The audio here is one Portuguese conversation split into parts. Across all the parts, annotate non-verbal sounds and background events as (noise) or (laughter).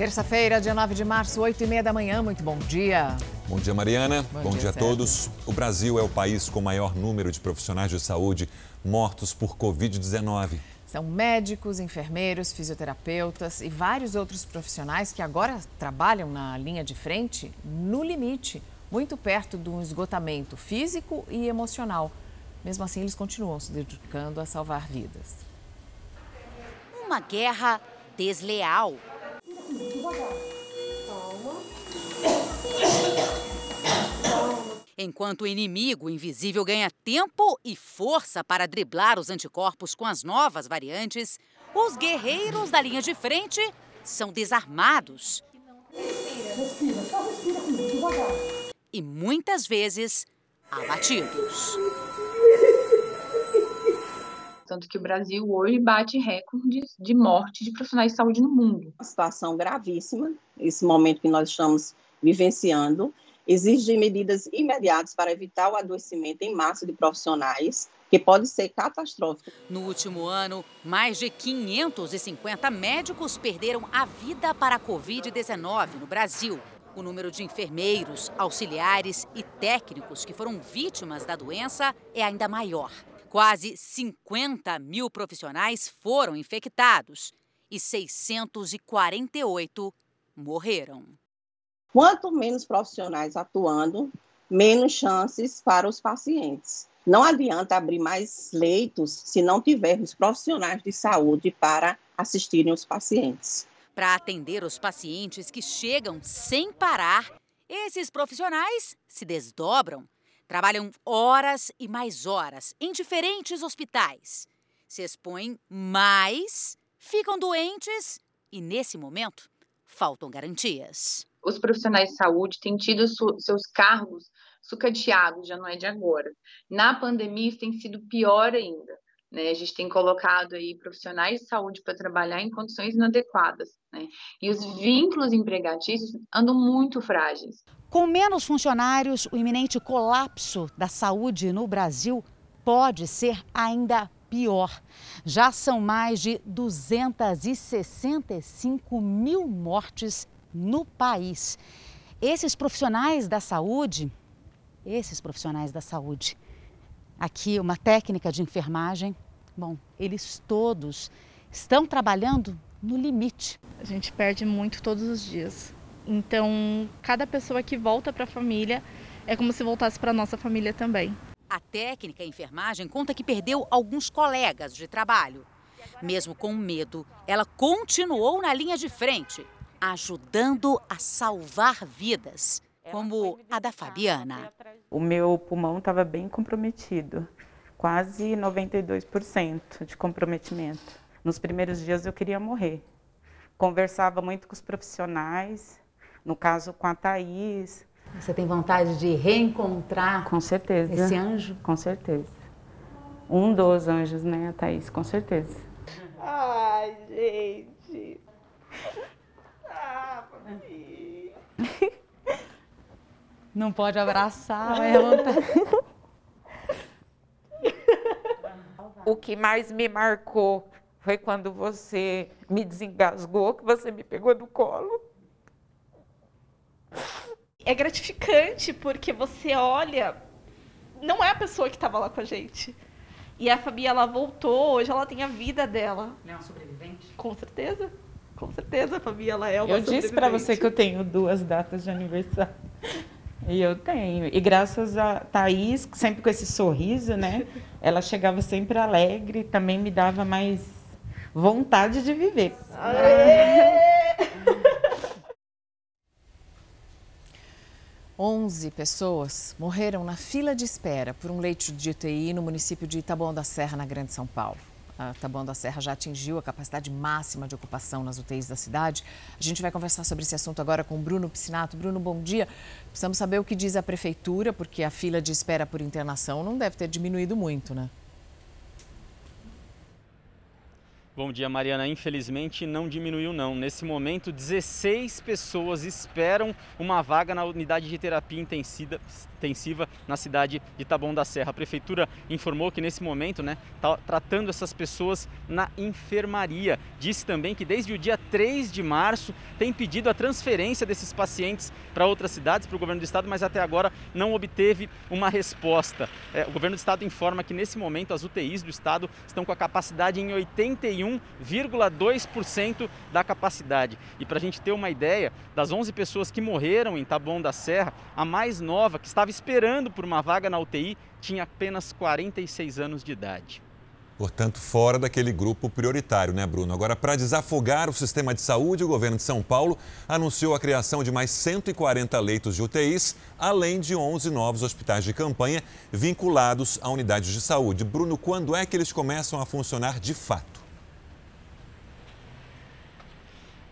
Terça-feira, dia 9 de março, 8 e meia da manhã. Muito bom dia. Bom dia, Mariana. Bom, bom dia, dia a todos. O Brasil é o país com maior número de profissionais de saúde mortos por Covid-19. São médicos, enfermeiros, fisioterapeutas e vários outros profissionais que agora trabalham na linha de frente no limite, muito perto de um esgotamento físico e emocional. Mesmo assim, eles continuam se dedicando a salvar vidas. Uma guerra desleal Enquanto o inimigo invisível ganha tempo e força para driblar os anticorpos com as novas variantes, os guerreiros da linha de frente são desarmados. E muitas vezes abatidos. Tanto que o Brasil hoje bate recordes de morte de profissionais de saúde no mundo. Uma situação gravíssima, esse momento que nós estamos vivenciando, exige medidas imediatas para evitar o adoecimento em massa de profissionais, que pode ser catastrófico. No último ano, mais de 550 médicos perderam a vida para a Covid-19 no Brasil. O número de enfermeiros, auxiliares e técnicos que foram vítimas da doença é ainda maior. Quase 50 mil profissionais foram infectados e 648 morreram. Quanto menos profissionais atuando, menos chances para os pacientes. Não adianta abrir mais leitos se não tivermos profissionais de saúde para assistirem os pacientes. Para atender os pacientes que chegam sem parar, esses profissionais se desdobram Trabalham horas e mais horas em diferentes hospitais. Se expõem mais, ficam doentes e, nesse momento, faltam garantias. Os profissionais de saúde têm tido seus cargos sucateados, já não é de agora. Na pandemia, isso tem sido pior ainda. Né? A gente tem colocado aí profissionais de saúde para trabalhar em condições inadequadas. Né? E os vínculos empregatícios andam muito frágeis. Com menos funcionários, o iminente colapso da saúde no Brasil pode ser ainda pior. Já são mais de 265 mil mortes no país. Esses profissionais da saúde, esses profissionais da saúde, aqui uma técnica de enfermagem, bom, eles todos estão trabalhando no limite. A gente perde muito todos os dias. Então, cada pessoa que volta para a família é como se voltasse para nossa família também. A técnica enfermagem conta que perdeu alguns colegas de trabalho. Mesmo com medo, ela continuou na linha de frente, ajudando a salvar vidas, como a da Fabiana. O meu pulmão estava bem comprometido, quase 92% de comprometimento. Nos primeiros dias eu queria morrer. Conversava muito com os profissionais, no caso com a Thaís. Você tem vontade de reencontrar com certeza. esse anjo? Com certeza. Um dos anjos, né, a Thaís, com certeza. Ai, gente. Ah, papi. Não pode abraçar, vai vontade. O que mais me marcou foi quando você me desengasgou, que você me pegou no colo é gratificante porque você olha, não é a pessoa que estava lá com a gente. E a Fabi, ela voltou, hoje ela tem a vida dela. Ela é uma sobrevivente? Com certeza. Com certeza, a Fabi, ela é uma Eu disse para você que eu tenho duas datas de aniversário. E eu tenho. E graças a Thaís, sempre com esse sorriso, né? (laughs) Ela chegava sempre alegre, também me dava mais vontade de viver. Aê! 11 pessoas morreram na fila de espera por um leito de UTI no município de Taboão da Serra, na Grande São Paulo. A da Serra já atingiu a capacidade máxima de ocupação nas UTIs da cidade. A gente vai conversar sobre esse assunto agora com Bruno Piscinato. Bruno, bom dia. Precisamos saber o que diz a prefeitura, porque a fila de espera por internação não deve ter diminuído muito, né? Bom dia, Mariana. Infelizmente não diminuiu não. Nesse momento, 16 pessoas esperam uma vaga na unidade de terapia intensiva, na cidade de Taboão da Serra. A prefeitura informou que nesse momento, né, está tratando essas pessoas na enfermaria. Disse também que desde o dia 3 de março tem pedido a transferência desses pacientes para outras cidades, para o governo do estado, mas até agora não obteve uma resposta. É, o governo do estado informa que nesse momento as UTIs do estado estão com a capacidade em 81 1,2% da capacidade. E para a gente ter uma ideia, das 11 pessoas que morreram em Taboão da Serra, a mais nova, que estava esperando por uma vaga na UTI, tinha apenas 46 anos de idade. Portanto, fora daquele grupo prioritário, né, Bruno? Agora, para desafogar o sistema de saúde, o governo de São Paulo anunciou a criação de mais 140 leitos de UTIs, além de 11 novos hospitais de campanha vinculados a unidades de saúde. Bruno, quando é que eles começam a funcionar de fato?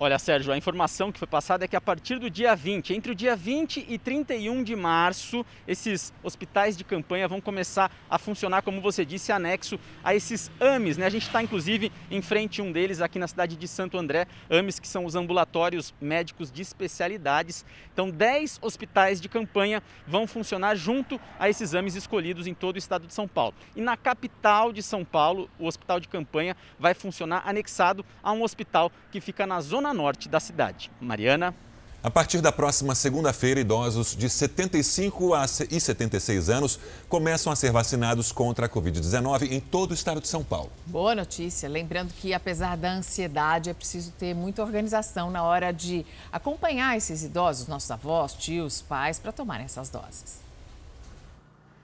Olha, Sérgio, a informação que foi passada é que a partir do dia 20, entre o dia 20 e 31 de março, esses hospitais de campanha vão começar a funcionar, como você disse, anexo a esses AMES. Né? A gente está, inclusive, em frente a um deles aqui na cidade de Santo André, AMES, que são os ambulatórios médicos de especialidades. Então, 10 hospitais de campanha vão funcionar junto a esses AMES escolhidos em todo o estado de São Paulo. E na capital de São Paulo, o hospital de campanha vai funcionar anexado a um hospital que fica na zona zona norte da cidade. Mariana. A partir da próxima segunda-feira, idosos de 75 a e 76 anos começam a ser vacinados contra a Covid-19 em todo o estado de São Paulo. Boa notícia. Lembrando que, apesar da ansiedade, é preciso ter muita organização na hora de acompanhar esses idosos, nossos avós, tios, pais, para tomarem essas doses.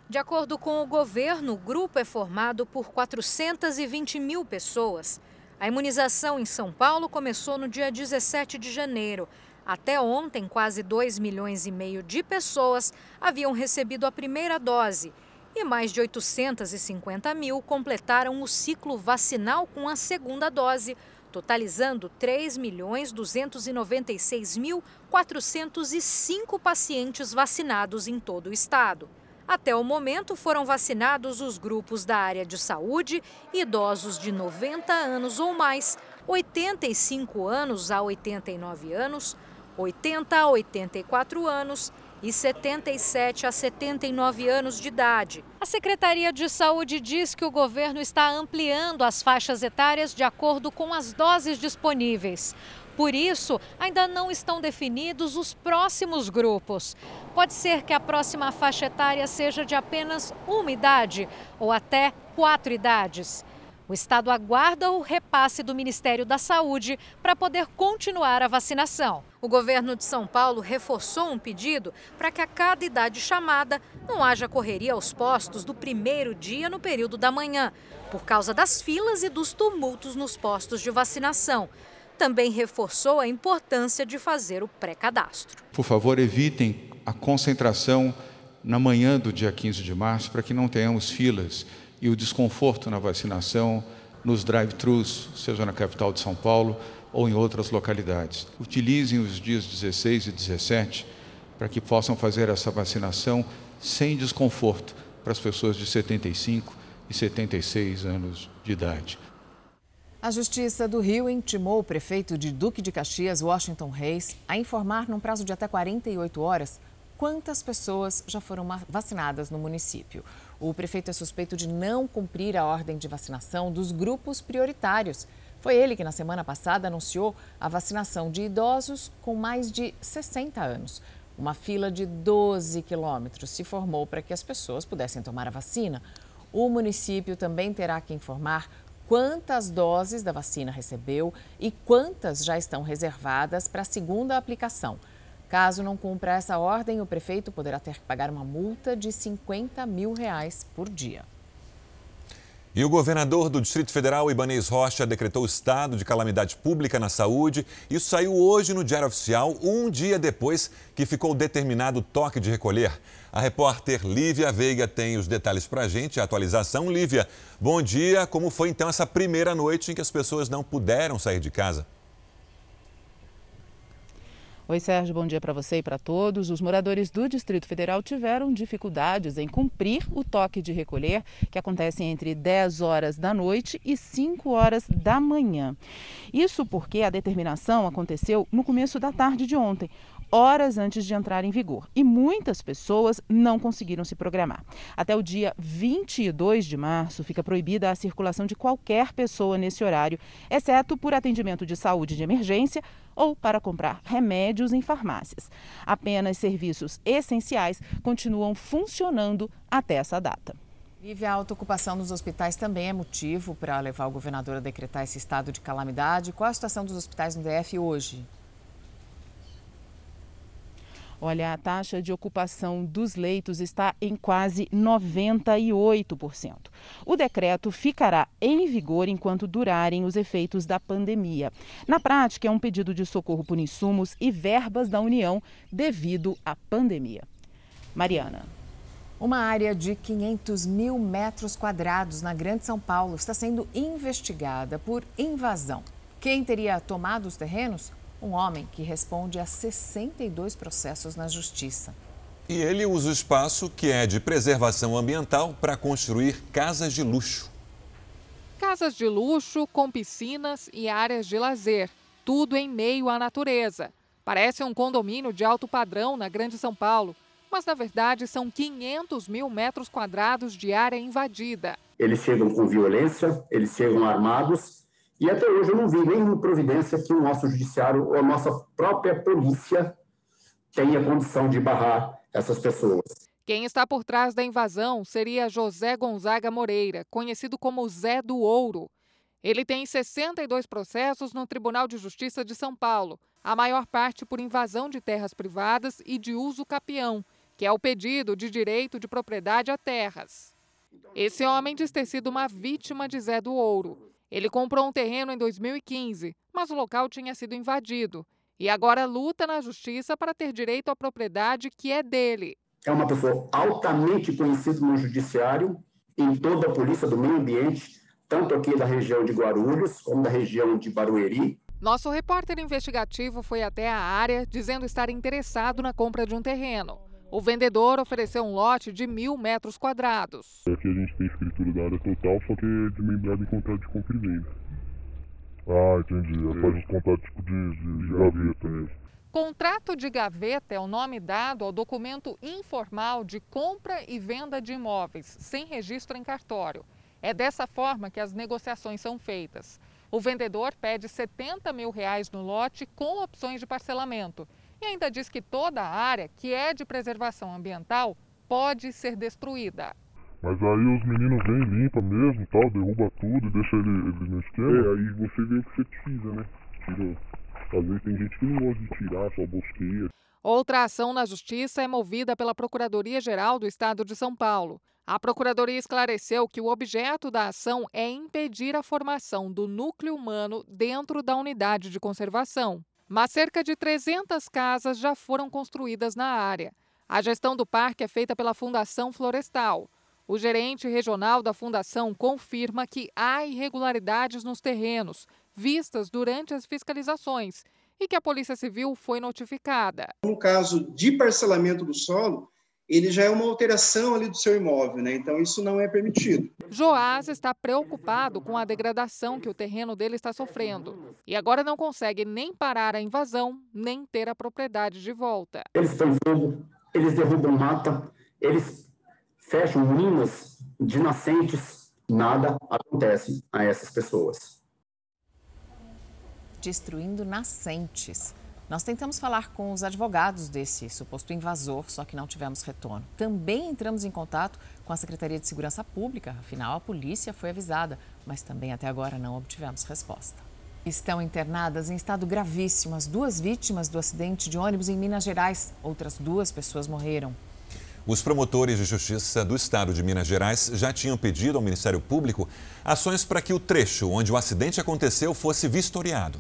De acordo com o governo, o grupo é formado por 420 mil pessoas. A imunização em São Paulo começou no dia 17 de janeiro. Até ontem, quase 2 milhões e meio de pessoas haviam recebido a primeira dose e mais de 850 mil completaram o ciclo vacinal com a segunda dose, totalizando 3 milhões 296 mil 405 pacientes vacinados em todo o estado. Até o momento, foram vacinados os grupos da área de saúde, idosos de 90 anos ou mais, 85 anos a 89 anos, 80 a 84 anos e 77 a 79 anos de idade. A Secretaria de Saúde diz que o governo está ampliando as faixas etárias de acordo com as doses disponíveis. Por isso, ainda não estão definidos os próximos grupos. Pode ser que a próxima faixa etária seja de apenas uma idade ou até quatro idades. O Estado aguarda o repasse do Ministério da Saúde para poder continuar a vacinação. O governo de São Paulo reforçou um pedido para que a cada idade chamada não haja correria aos postos do primeiro dia no período da manhã, por causa das filas e dos tumultos nos postos de vacinação também reforçou a importância de fazer o pré-cadastro. Por favor, evitem a concentração na manhã do dia 15 de março para que não tenhamos filas e o desconforto na vacinação nos drive-thrus, seja na capital de São Paulo ou em outras localidades. Utilizem os dias 16 e 17 para que possam fazer essa vacinação sem desconforto para as pessoas de 75 e 76 anos de idade. A Justiça do Rio intimou o prefeito de Duque de Caxias, Washington Reis, a informar num prazo de até 48 horas quantas pessoas já foram vacinadas no município. O prefeito é suspeito de não cumprir a ordem de vacinação dos grupos prioritários. Foi ele que, na semana passada, anunciou a vacinação de idosos com mais de 60 anos. Uma fila de 12 quilômetros se formou para que as pessoas pudessem tomar a vacina. O município também terá que informar quantas doses da vacina recebeu e quantas já estão reservadas para a segunda aplicação. Caso não cumpra essa ordem, o prefeito poderá ter que pagar uma multa de 50 mil reais por dia. E o governador do Distrito Federal, Ibanez Rocha, decretou estado de calamidade pública na saúde. Isso saiu hoje no Diário Oficial, um dia depois que ficou determinado o toque de recolher. A repórter Lívia Veiga tem os detalhes para a gente, a atualização. Lívia, bom dia. Como foi então essa primeira noite em que as pessoas não puderam sair de casa? Oi, Sérgio, bom dia para você e para todos. Os moradores do Distrito Federal tiveram dificuldades em cumprir o toque de recolher, que acontece entre 10 horas da noite e 5 horas da manhã. Isso porque a determinação aconteceu no começo da tarde de ontem horas antes de entrar em vigor. E muitas pessoas não conseguiram se programar. Até o dia 22 de março, fica proibida a circulação de qualquer pessoa nesse horário, exceto por atendimento de saúde de emergência ou para comprar remédios em farmácias. Apenas serviços essenciais continuam funcionando até essa data. Vive a alta ocupação nos hospitais também é motivo para levar o governador a decretar esse estado de calamidade. Qual a situação dos hospitais no DF hoje? Olha, a taxa de ocupação dos leitos está em quase 98%. O decreto ficará em vigor enquanto durarem os efeitos da pandemia. Na prática, é um pedido de socorro por insumos e verbas da União devido à pandemia. Mariana. Uma área de 500 mil metros quadrados na Grande São Paulo está sendo investigada por invasão. Quem teria tomado os terrenos? Um homem que responde a 62 processos na justiça. E ele usa o espaço que é de preservação ambiental para construir casas de luxo. Casas de luxo com piscinas e áreas de lazer, tudo em meio à natureza. Parece um condomínio de alto padrão na Grande São Paulo, mas na verdade são 500 mil metros quadrados de área invadida. Eles chegam com violência, eles chegam armados e até hoje eu não vi nenhuma providência que o nosso judiciário ou a nossa própria polícia tenha condição de barrar essas pessoas. Quem está por trás da invasão seria José Gonzaga Moreira, conhecido como Zé do Ouro. Ele tem 62 processos no Tribunal de Justiça de São Paulo, a maior parte por invasão de terras privadas e de uso capião, que é o pedido de direito de propriedade a terras. Esse homem diz ter sido uma vítima de Zé do Ouro. Ele comprou um terreno em 2015, mas o local tinha sido invadido e agora luta na justiça para ter direito à propriedade que é dele. É uma pessoa altamente conhecida no judiciário, em toda a polícia do meio ambiente, tanto aqui da região de Guarulhos como da região de Barueri. Nosso repórter investigativo foi até a área dizendo estar interessado na compra de um terreno. O vendedor ofereceu um lote de mil metros quadrados. Aqui a gente tem escritura da área total, só que é desmembrado em contrato de compra e venda. Ah, entendi. É. Faz uns contratos tipo de, de, de gaveta mesmo. Contrato de gaveta é o nome dado ao documento informal de compra e venda de imóveis, sem registro em cartório. É dessa forma que as negociações são feitas. O vendedor pede 70 mil reais no lote com opções de parcelamento e ainda diz que toda a área que é de preservação ambiental pode ser destruída. Mas aí os meninos vêm, limpa mesmo, tal, derruba tudo e deixa ele, ele no esquema. É, aí você vê o que você precisa, né? Tira. Às vezes tem gente que não gosta de tirar, só bosqueia. Outra ação na justiça é movida pela Procuradoria-Geral do Estado de São Paulo. A Procuradoria esclareceu que o objeto da ação é impedir a formação do núcleo humano dentro da unidade de conservação mas cerca de 300 casas já foram construídas na área. A gestão do parque é feita pela Fundação Florestal. O gerente regional da fundação confirma que há irregularidades nos terrenos, vistas durante as fiscalizações, e que a Polícia Civil foi notificada. No caso de parcelamento do solo, ele já é uma alteração ali do seu imóvel, né? Então isso não é permitido. Joás está preocupado com a degradação que o terreno dele está sofrendo e agora não consegue nem parar a invasão, nem ter a propriedade de volta. Eles estão fogo, eles derrubam mata, eles fecham minas de nascentes, nada acontece a essas pessoas. Destruindo nascentes. Nós tentamos falar com os advogados desse suposto invasor, só que não tivemos retorno. Também entramos em contato com a Secretaria de Segurança Pública, afinal a polícia foi avisada, mas também até agora não obtivemos resposta. Estão internadas em estado gravíssimo as duas vítimas do acidente de ônibus em Minas Gerais. Outras duas pessoas morreram. Os promotores de justiça do estado de Minas Gerais já tinham pedido ao Ministério Público ações para que o trecho onde o acidente aconteceu fosse vistoriado.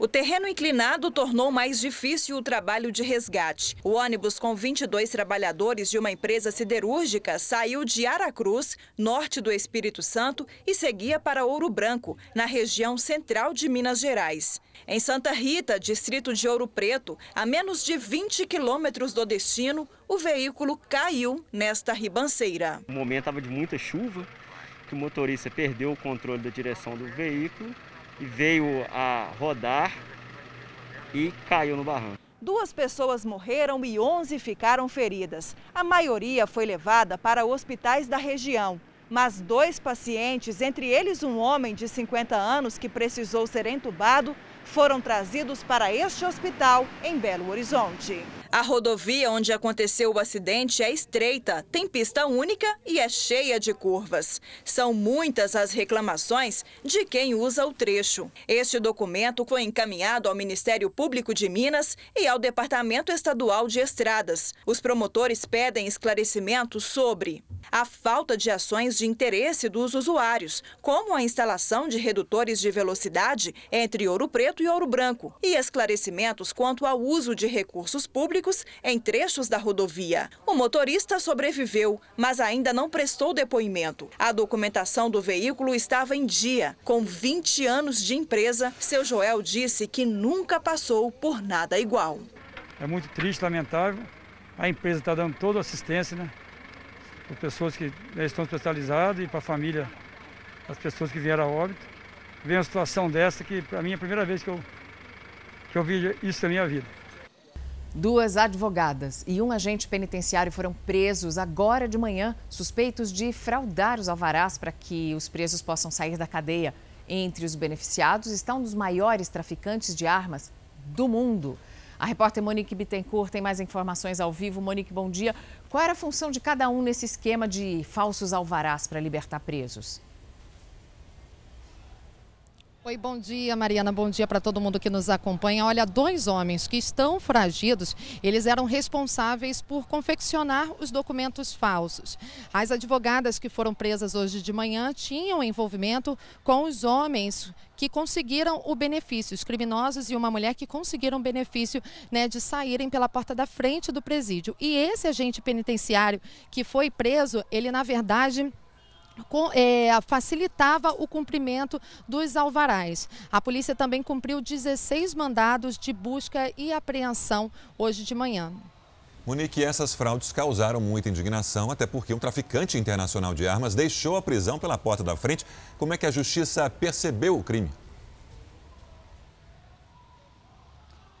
O terreno inclinado tornou mais difícil o trabalho de resgate. O ônibus com 22 trabalhadores de uma empresa siderúrgica saiu de Aracruz, norte do Espírito Santo, e seguia para Ouro Branco, na região central de Minas Gerais. Em Santa Rita, distrito de Ouro Preto, a menos de 20 quilômetros do destino, o veículo caiu nesta ribanceira. O momento estava de muita chuva, que o motorista perdeu o controle da direção do veículo e veio a rodar e caiu no barranco. Duas pessoas morreram e 11 ficaram feridas. A maioria foi levada para hospitais da região. Mas dois pacientes, entre eles um homem de 50 anos que precisou ser entubado, foram trazidos para este hospital em Belo Horizonte. A rodovia onde aconteceu o acidente é estreita, tem pista única e é cheia de curvas. São muitas as reclamações de quem usa o trecho. Este documento foi encaminhado ao Ministério Público de Minas e ao Departamento Estadual de Estradas. Os promotores pedem esclarecimentos sobre a falta de ações de interesse dos usuários, como a instalação de redutores de velocidade entre Ouro Preto e Ouro Branco, e esclarecimentos quanto ao uso de recursos públicos em trechos da rodovia. O motorista sobreviveu, mas ainda não prestou depoimento. A documentação do veículo estava em dia. Com 20 anos de empresa, seu Joel disse que nunca passou por nada igual. É muito triste, lamentável. A empresa está dando toda a assistência, né? Para pessoas que estão especializadas e para a família, as pessoas que vieram a óbito. Vem uma situação dessa que, para mim, é a primeira vez que eu, que eu vi isso na minha vida. Duas advogadas e um agente penitenciário foram presos agora de manhã, suspeitos de fraudar os alvarás para que os presos possam sair da cadeia. Entre os beneficiados está um dos maiores traficantes de armas do mundo. A repórter Monique Bittencourt tem mais informações ao vivo. Monique, bom dia. Qual era a função de cada um nesse esquema de falsos alvarás para libertar presos? Oi, bom dia, Mariana. Bom dia para todo mundo que nos acompanha. Olha, dois homens que estão foragidos, eles eram responsáveis por confeccionar os documentos falsos. As advogadas que foram presas hoje de manhã tinham envolvimento com os homens que conseguiram o benefício, os criminosos e uma mulher que conseguiram o benefício né, de saírem pela porta da frente do presídio. E esse agente penitenciário que foi preso, ele na verdade é, facilitava o cumprimento dos alvarás. A polícia também cumpriu 16 mandados de busca e apreensão hoje de manhã. Monique, essas fraudes causaram muita indignação, até porque um traficante internacional de armas deixou a prisão pela porta da frente. Como é que a justiça percebeu o crime?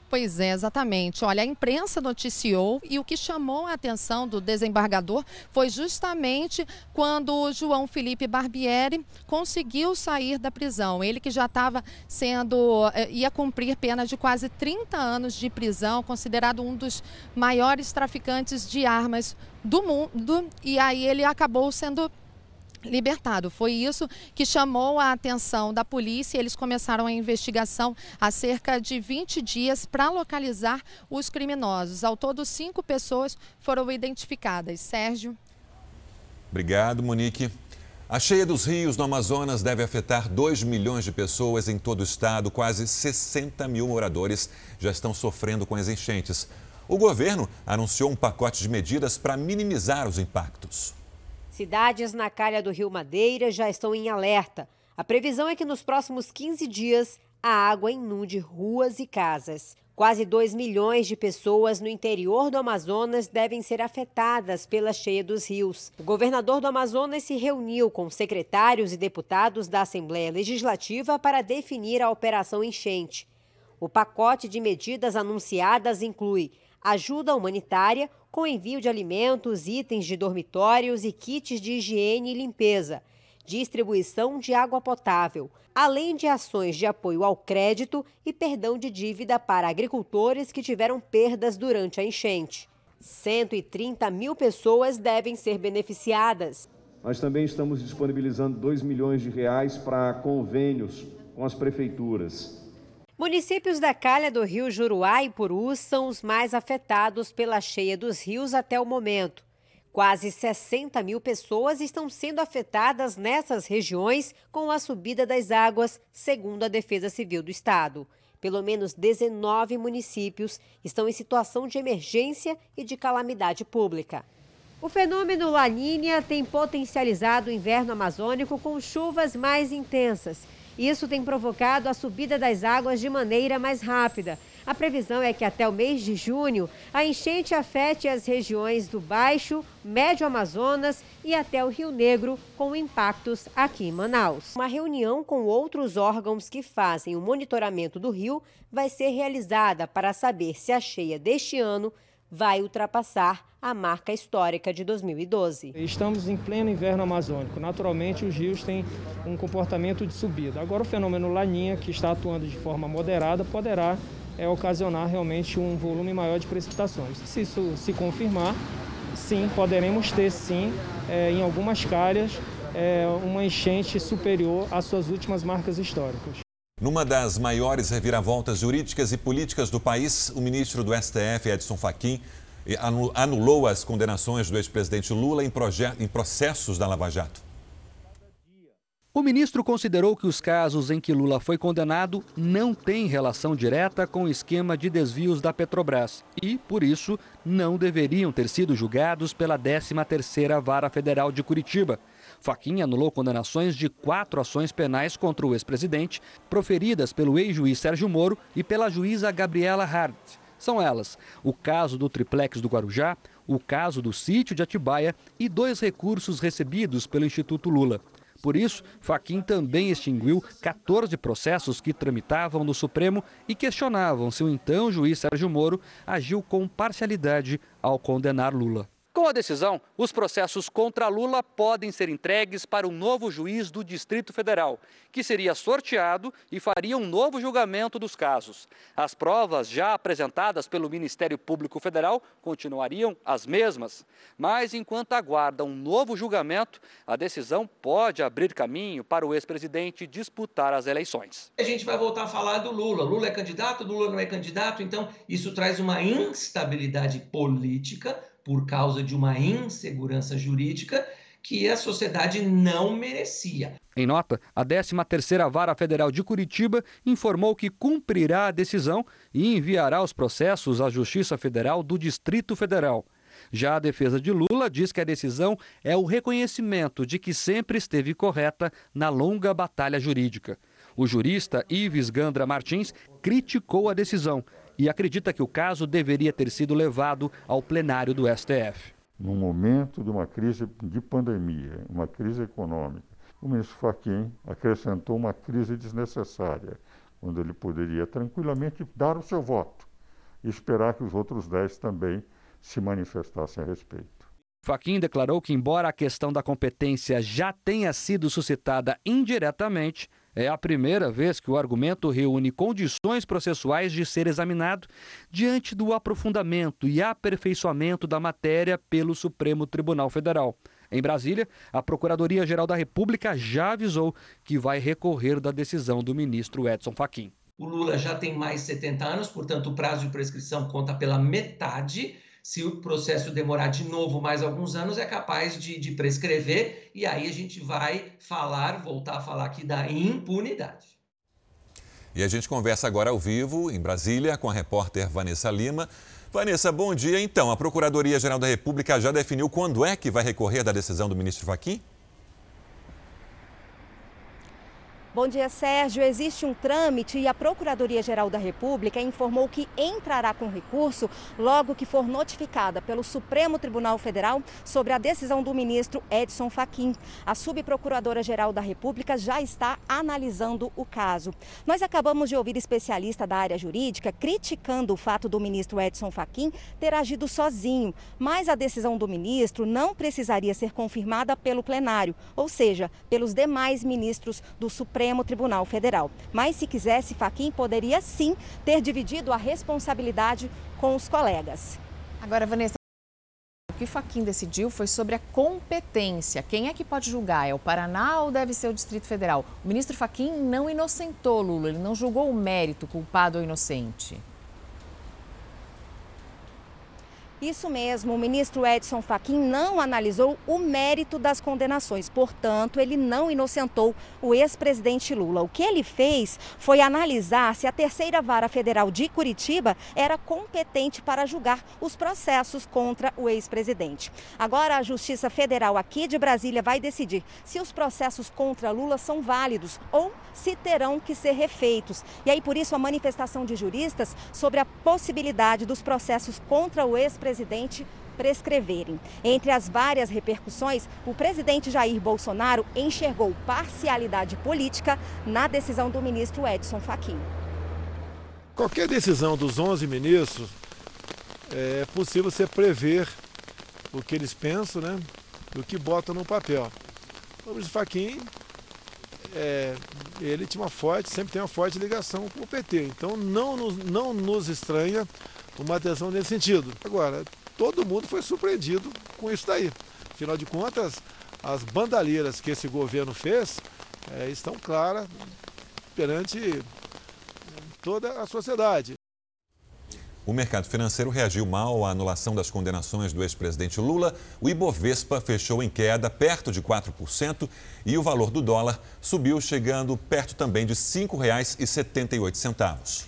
Pois é, exatamente. Olha, a imprensa noticiou e o que chamou a atenção do desembargador foi justamente quando João Felipe Barbieri conseguiu sair da prisão. Ele que já estava sendo, eh, ia cumprir pena de quase 30 anos de prisão, considerado um dos maiores traficantes de armas do mundo, e aí ele acabou sendo libertado. Foi isso que chamou a atenção da polícia. Eles começaram a investigação há cerca de 20 dias para localizar os criminosos. Ao todo, cinco pessoas foram identificadas. Sérgio. Obrigado, Monique. A cheia dos rios no Amazonas deve afetar 2 milhões de pessoas em todo o estado. Quase 60 mil moradores já estão sofrendo com as enchentes. O governo anunciou um pacote de medidas para minimizar os impactos. Cidades na calha do Rio Madeira já estão em alerta. A previsão é que nos próximos 15 dias a água inunde ruas e casas. Quase 2 milhões de pessoas no interior do Amazonas devem ser afetadas pela cheia dos rios. O governador do Amazonas se reuniu com secretários e deputados da Assembleia Legislativa para definir a operação enchente. O pacote de medidas anunciadas inclui ajuda humanitária com envio de alimentos, itens de dormitórios e kits de higiene e limpeza, distribuição de água potável, além de ações de apoio ao crédito e perdão de dívida para agricultores que tiveram perdas durante a enchente. 130 mil pessoas devem ser beneficiadas. Nós também estamos disponibilizando 2 milhões de reais para convênios com as prefeituras. Municípios da calha do rio Juruá e Purus são os mais afetados pela cheia dos rios até o momento. Quase 60 mil pessoas estão sendo afetadas nessas regiões com a subida das águas, segundo a Defesa Civil do Estado. Pelo menos 19 municípios estão em situação de emergência e de calamidade pública. O fenômeno Laninha tem potencializado o inverno amazônico com chuvas mais intensas. Isso tem provocado a subida das águas de maneira mais rápida. A previsão é que até o mês de junho a enchente afete as regiões do Baixo, Médio Amazonas e até o Rio Negro, com impactos aqui em Manaus. Uma reunião com outros órgãos que fazem o monitoramento do rio vai ser realizada para saber se a cheia deste ano vai ultrapassar a marca histórica de 2012. Estamos em pleno inverno amazônico. Naturalmente, os rios têm um comportamento de subida. Agora, o fenômeno Laninha, que está atuando de forma moderada, poderá é, ocasionar realmente um volume maior de precipitações. Se isso se confirmar, sim, poderemos ter, sim, é, em algumas calhas, é, uma enchente superior às suas últimas marcas históricas. Numa das maiores reviravoltas jurídicas e políticas do país, o ministro do STF, Edson Fachin, anulou as condenações do ex-presidente Lula em, em processos da Lava Jato. O ministro considerou que os casos em que Lula foi condenado não têm relação direta com o esquema de desvios da Petrobras e, por isso, não deveriam ter sido julgados pela 13ª Vara Federal de Curitiba. Faquinha anulou condenações de quatro ações penais contra o ex-presidente, proferidas pelo ex-juiz Sérgio Moro e pela juíza Gabriela Hart. São elas o caso do triplex do Guarujá, o caso do sítio de Atibaia e dois recursos recebidos pelo Instituto Lula. Por isso, Faquim também extinguiu 14 processos que tramitavam no Supremo e questionavam se o então juiz Sérgio Moro agiu com parcialidade ao condenar Lula. Com a decisão, os processos contra Lula podem ser entregues para um novo juiz do Distrito Federal, que seria sorteado e faria um novo julgamento dos casos. As provas já apresentadas pelo Ministério Público Federal continuariam as mesmas, mas enquanto aguarda um novo julgamento, a decisão pode abrir caminho para o ex-presidente disputar as eleições. A gente vai voltar a falar do Lula. Lula é candidato, Lula não é candidato, então isso traz uma instabilidade política por causa de uma insegurança jurídica que a sociedade não merecia. Em nota, a 13ª Vara Federal de Curitiba informou que cumprirá a decisão e enviará os processos à Justiça Federal do Distrito Federal. Já a defesa de Lula diz que a decisão é o reconhecimento de que sempre esteve correta na longa batalha jurídica. O jurista Ives Gandra Martins criticou a decisão e acredita que o caso deveria ter sido levado ao plenário do STF. No momento de uma crise de pandemia, uma crise econômica, o ministro Fachin acrescentou uma crise desnecessária, quando ele poderia tranquilamente dar o seu voto e esperar que os outros dez também se manifestassem a respeito. Faquim declarou que, embora a questão da competência já tenha sido suscitada indiretamente, é a primeira vez que o argumento reúne condições processuais de ser examinado diante do aprofundamento e aperfeiçoamento da matéria pelo Supremo Tribunal Federal. Em Brasília, a Procuradoria-Geral da República já avisou que vai recorrer da decisão do ministro Edson Fachin. O Lula já tem mais 70 anos, portanto, o prazo de prescrição conta pela metade se o processo demorar de novo mais alguns anos, é capaz de, de prescrever, e aí a gente vai falar, voltar a falar aqui da impunidade. E a gente conversa agora ao vivo, em Brasília, com a repórter Vanessa Lima. Vanessa, bom dia. Então, a Procuradoria-Geral da República já definiu quando é que vai recorrer da decisão do ministro Fachin? Bom dia, Sérgio. Existe um trâmite e a Procuradoria-Geral da República informou que entrará com recurso logo que for notificada pelo Supremo Tribunal Federal sobre a decisão do ministro Edson Fachin. A Subprocuradora-Geral da República já está analisando o caso. Nós acabamos de ouvir especialista da área jurídica criticando o fato do ministro Edson Fachin ter agido sozinho, mas a decisão do ministro não precisaria ser confirmada pelo plenário, ou seja, pelos demais ministros do Supremo Supremo Tribunal Federal. Mas se quisesse, Faquim poderia sim ter dividido a responsabilidade com os colegas. Agora, Vanessa, o que Faquim decidiu foi sobre a competência. Quem é que pode julgar? É o Paraná ou deve ser o Distrito Federal? O ministro Faquim não inocentou Lula, ele não julgou o mérito culpado ou inocente. Isso mesmo, o ministro Edson Fachin não analisou o mérito das condenações, portanto, ele não inocentou o ex-presidente Lula. O que ele fez foi analisar se a terceira vara federal de Curitiba era competente para julgar os processos contra o ex-presidente. Agora, a Justiça Federal aqui de Brasília vai decidir se os processos contra Lula são válidos ou se terão que ser refeitos. E aí, por isso, a manifestação de juristas sobre a possibilidade dos processos contra o ex-presidente presidente prescreverem. Entre as várias repercussões, o presidente Jair Bolsonaro enxergou parcialidade política na decisão do ministro Edson Fachin. Qualquer decisão dos 11 ministros é possível você prever o que eles pensam, né? O que botam no papel. O ministro Fachin, é, ele tinha uma forte, sempre tem uma forte ligação com o PT. Então não não nos estranha uma atenção nesse sentido. Agora, todo mundo foi surpreendido com isso daí. Afinal de contas, as bandalheiras que esse governo fez é, estão claras perante toda a sociedade. O mercado financeiro reagiu mal à anulação das condenações do ex-presidente Lula. O Ibovespa fechou em queda, perto de 4%, e o valor do dólar subiu, chegando perto também de R$ 5,78.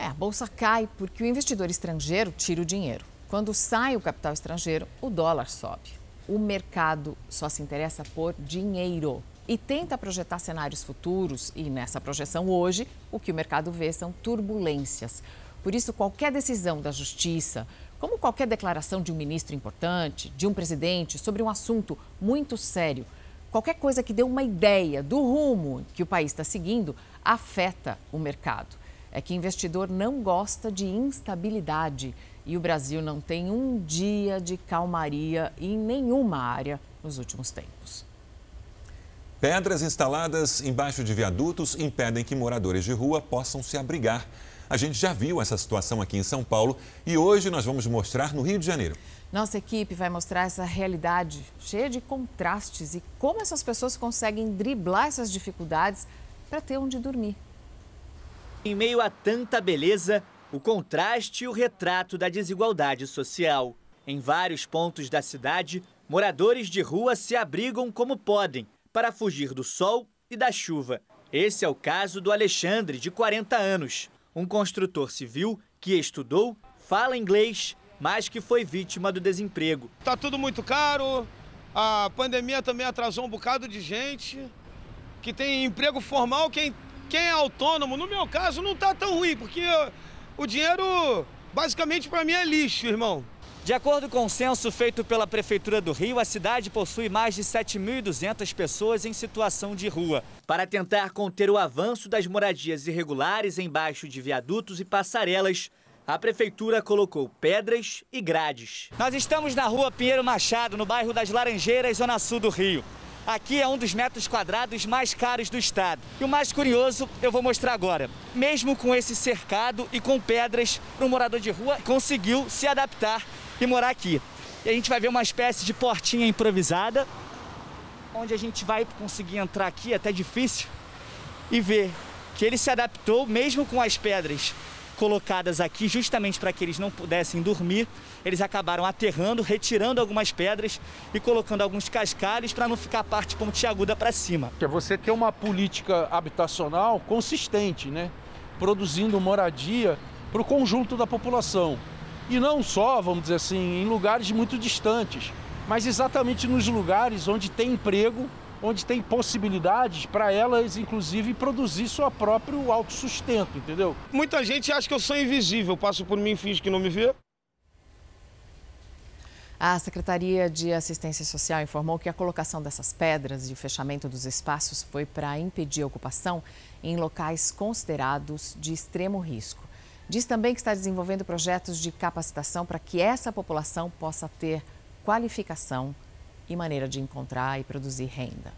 É, a bolsa cai porque o investidor estrangeiro tira o dinheiro. Quando sai o capital estrangeiro, o dólar sobe. O mercado só se interessa por dinheiro e tenta projetar cenários futuros, e nessa projeção hoje, o que o mercado vê são turbulências. Por isso, qualquer decisão da justiça, como qualquer declaração de um ministro importante, de um presidente sobre um assunto muito sério, qualquer coisa que dê uma ideia do rumo que o país está seguindo, afeta o mercado é que investidor não gosta de instabilidade e o Brasil não tem um dia de calmaria em nenhuma área nos últimos tempos. Pedras instaladas embaixo de viadutos impedem que moradores de rua possam se abrigar. A gente já viu essa situação aqui em São Paulo e hoje nós vamos mostrar no Rio de Janeiro. Nossa equipe vai mostrar essa realidade cheia de contrastes e como essas pessoas conseguem driblar essas dificuldades para ter onde dormir. Em meio a tanta beleza, o contraste e o retrato da desigualdade social. Em vários pontos da cidade, moradores de rua se abrigam como podem para fugir do sol e da chuva. Esse é o caso do Alexandre, de 40 anos, um construtor civil que estudou, fala inglês, mas que foi vítima do desemprego. Tá tudo muito caro, a pandemia também atrasou um bocado de gente que tem emprego formal, quem quem é autônomo, no meu caso, não está tão ruim, porque o dinheiro, basicamente, para mim é lixo, irmão. De acordo com o censo feito pela Prefeitura do Rio, a cidade possui mais de 7.200 pessoas em situação de rua. Para tentar conter o avanço das moradias irregulares embaixo de viadutos e passarelas, a Prefeitura colocou pedras e grades. Nós estamos na rua Pinheiro Machado, no bairro das Laranjeiras, zona sul do Rio. Aqui é um dos metros quadrados mais caros do estado. E o mais curioso eu vou mostrar agora. Mesmo com esse cercado e com pedras, o morador de rua conseguiu se adaptar e morar aqui. E a gente vai ver uma espécie de portinha improvisada, onde a gente vai conseguir entrar aqui, é até difícil, e ver que ele se adaptou mesmo com as pedras colocadas aqui justamente para que eles não pudessem dormir. Eles acabaram aterrando, retirando algumas pedras e colocando alguns cascalhos para não ficar a parte pontiaguda para cima. É você ter uma política habitacional consistente, né? Produzindo moradia para o conjunto da população. E não só, vamos dizer assim, em lugares muito distantes, mas exatamente nos lugares onde tem emprego onde tem possibilidades para elas, inclusive, produzir seu próprio autossustento, entendeu? Muita gente acha que eu sou invisível, passo por mim e finge que não me vê. A Secretaria de Assistência Social informou que a colocação dessas pedras e o fechamento dos espaços foi para impedir a ocupação em locais considerados de extremo risco. Diz também que está desenvolvendo projetos de capacitação para que essa população possa ter qualificação e maneira de encontrar e produzir renda.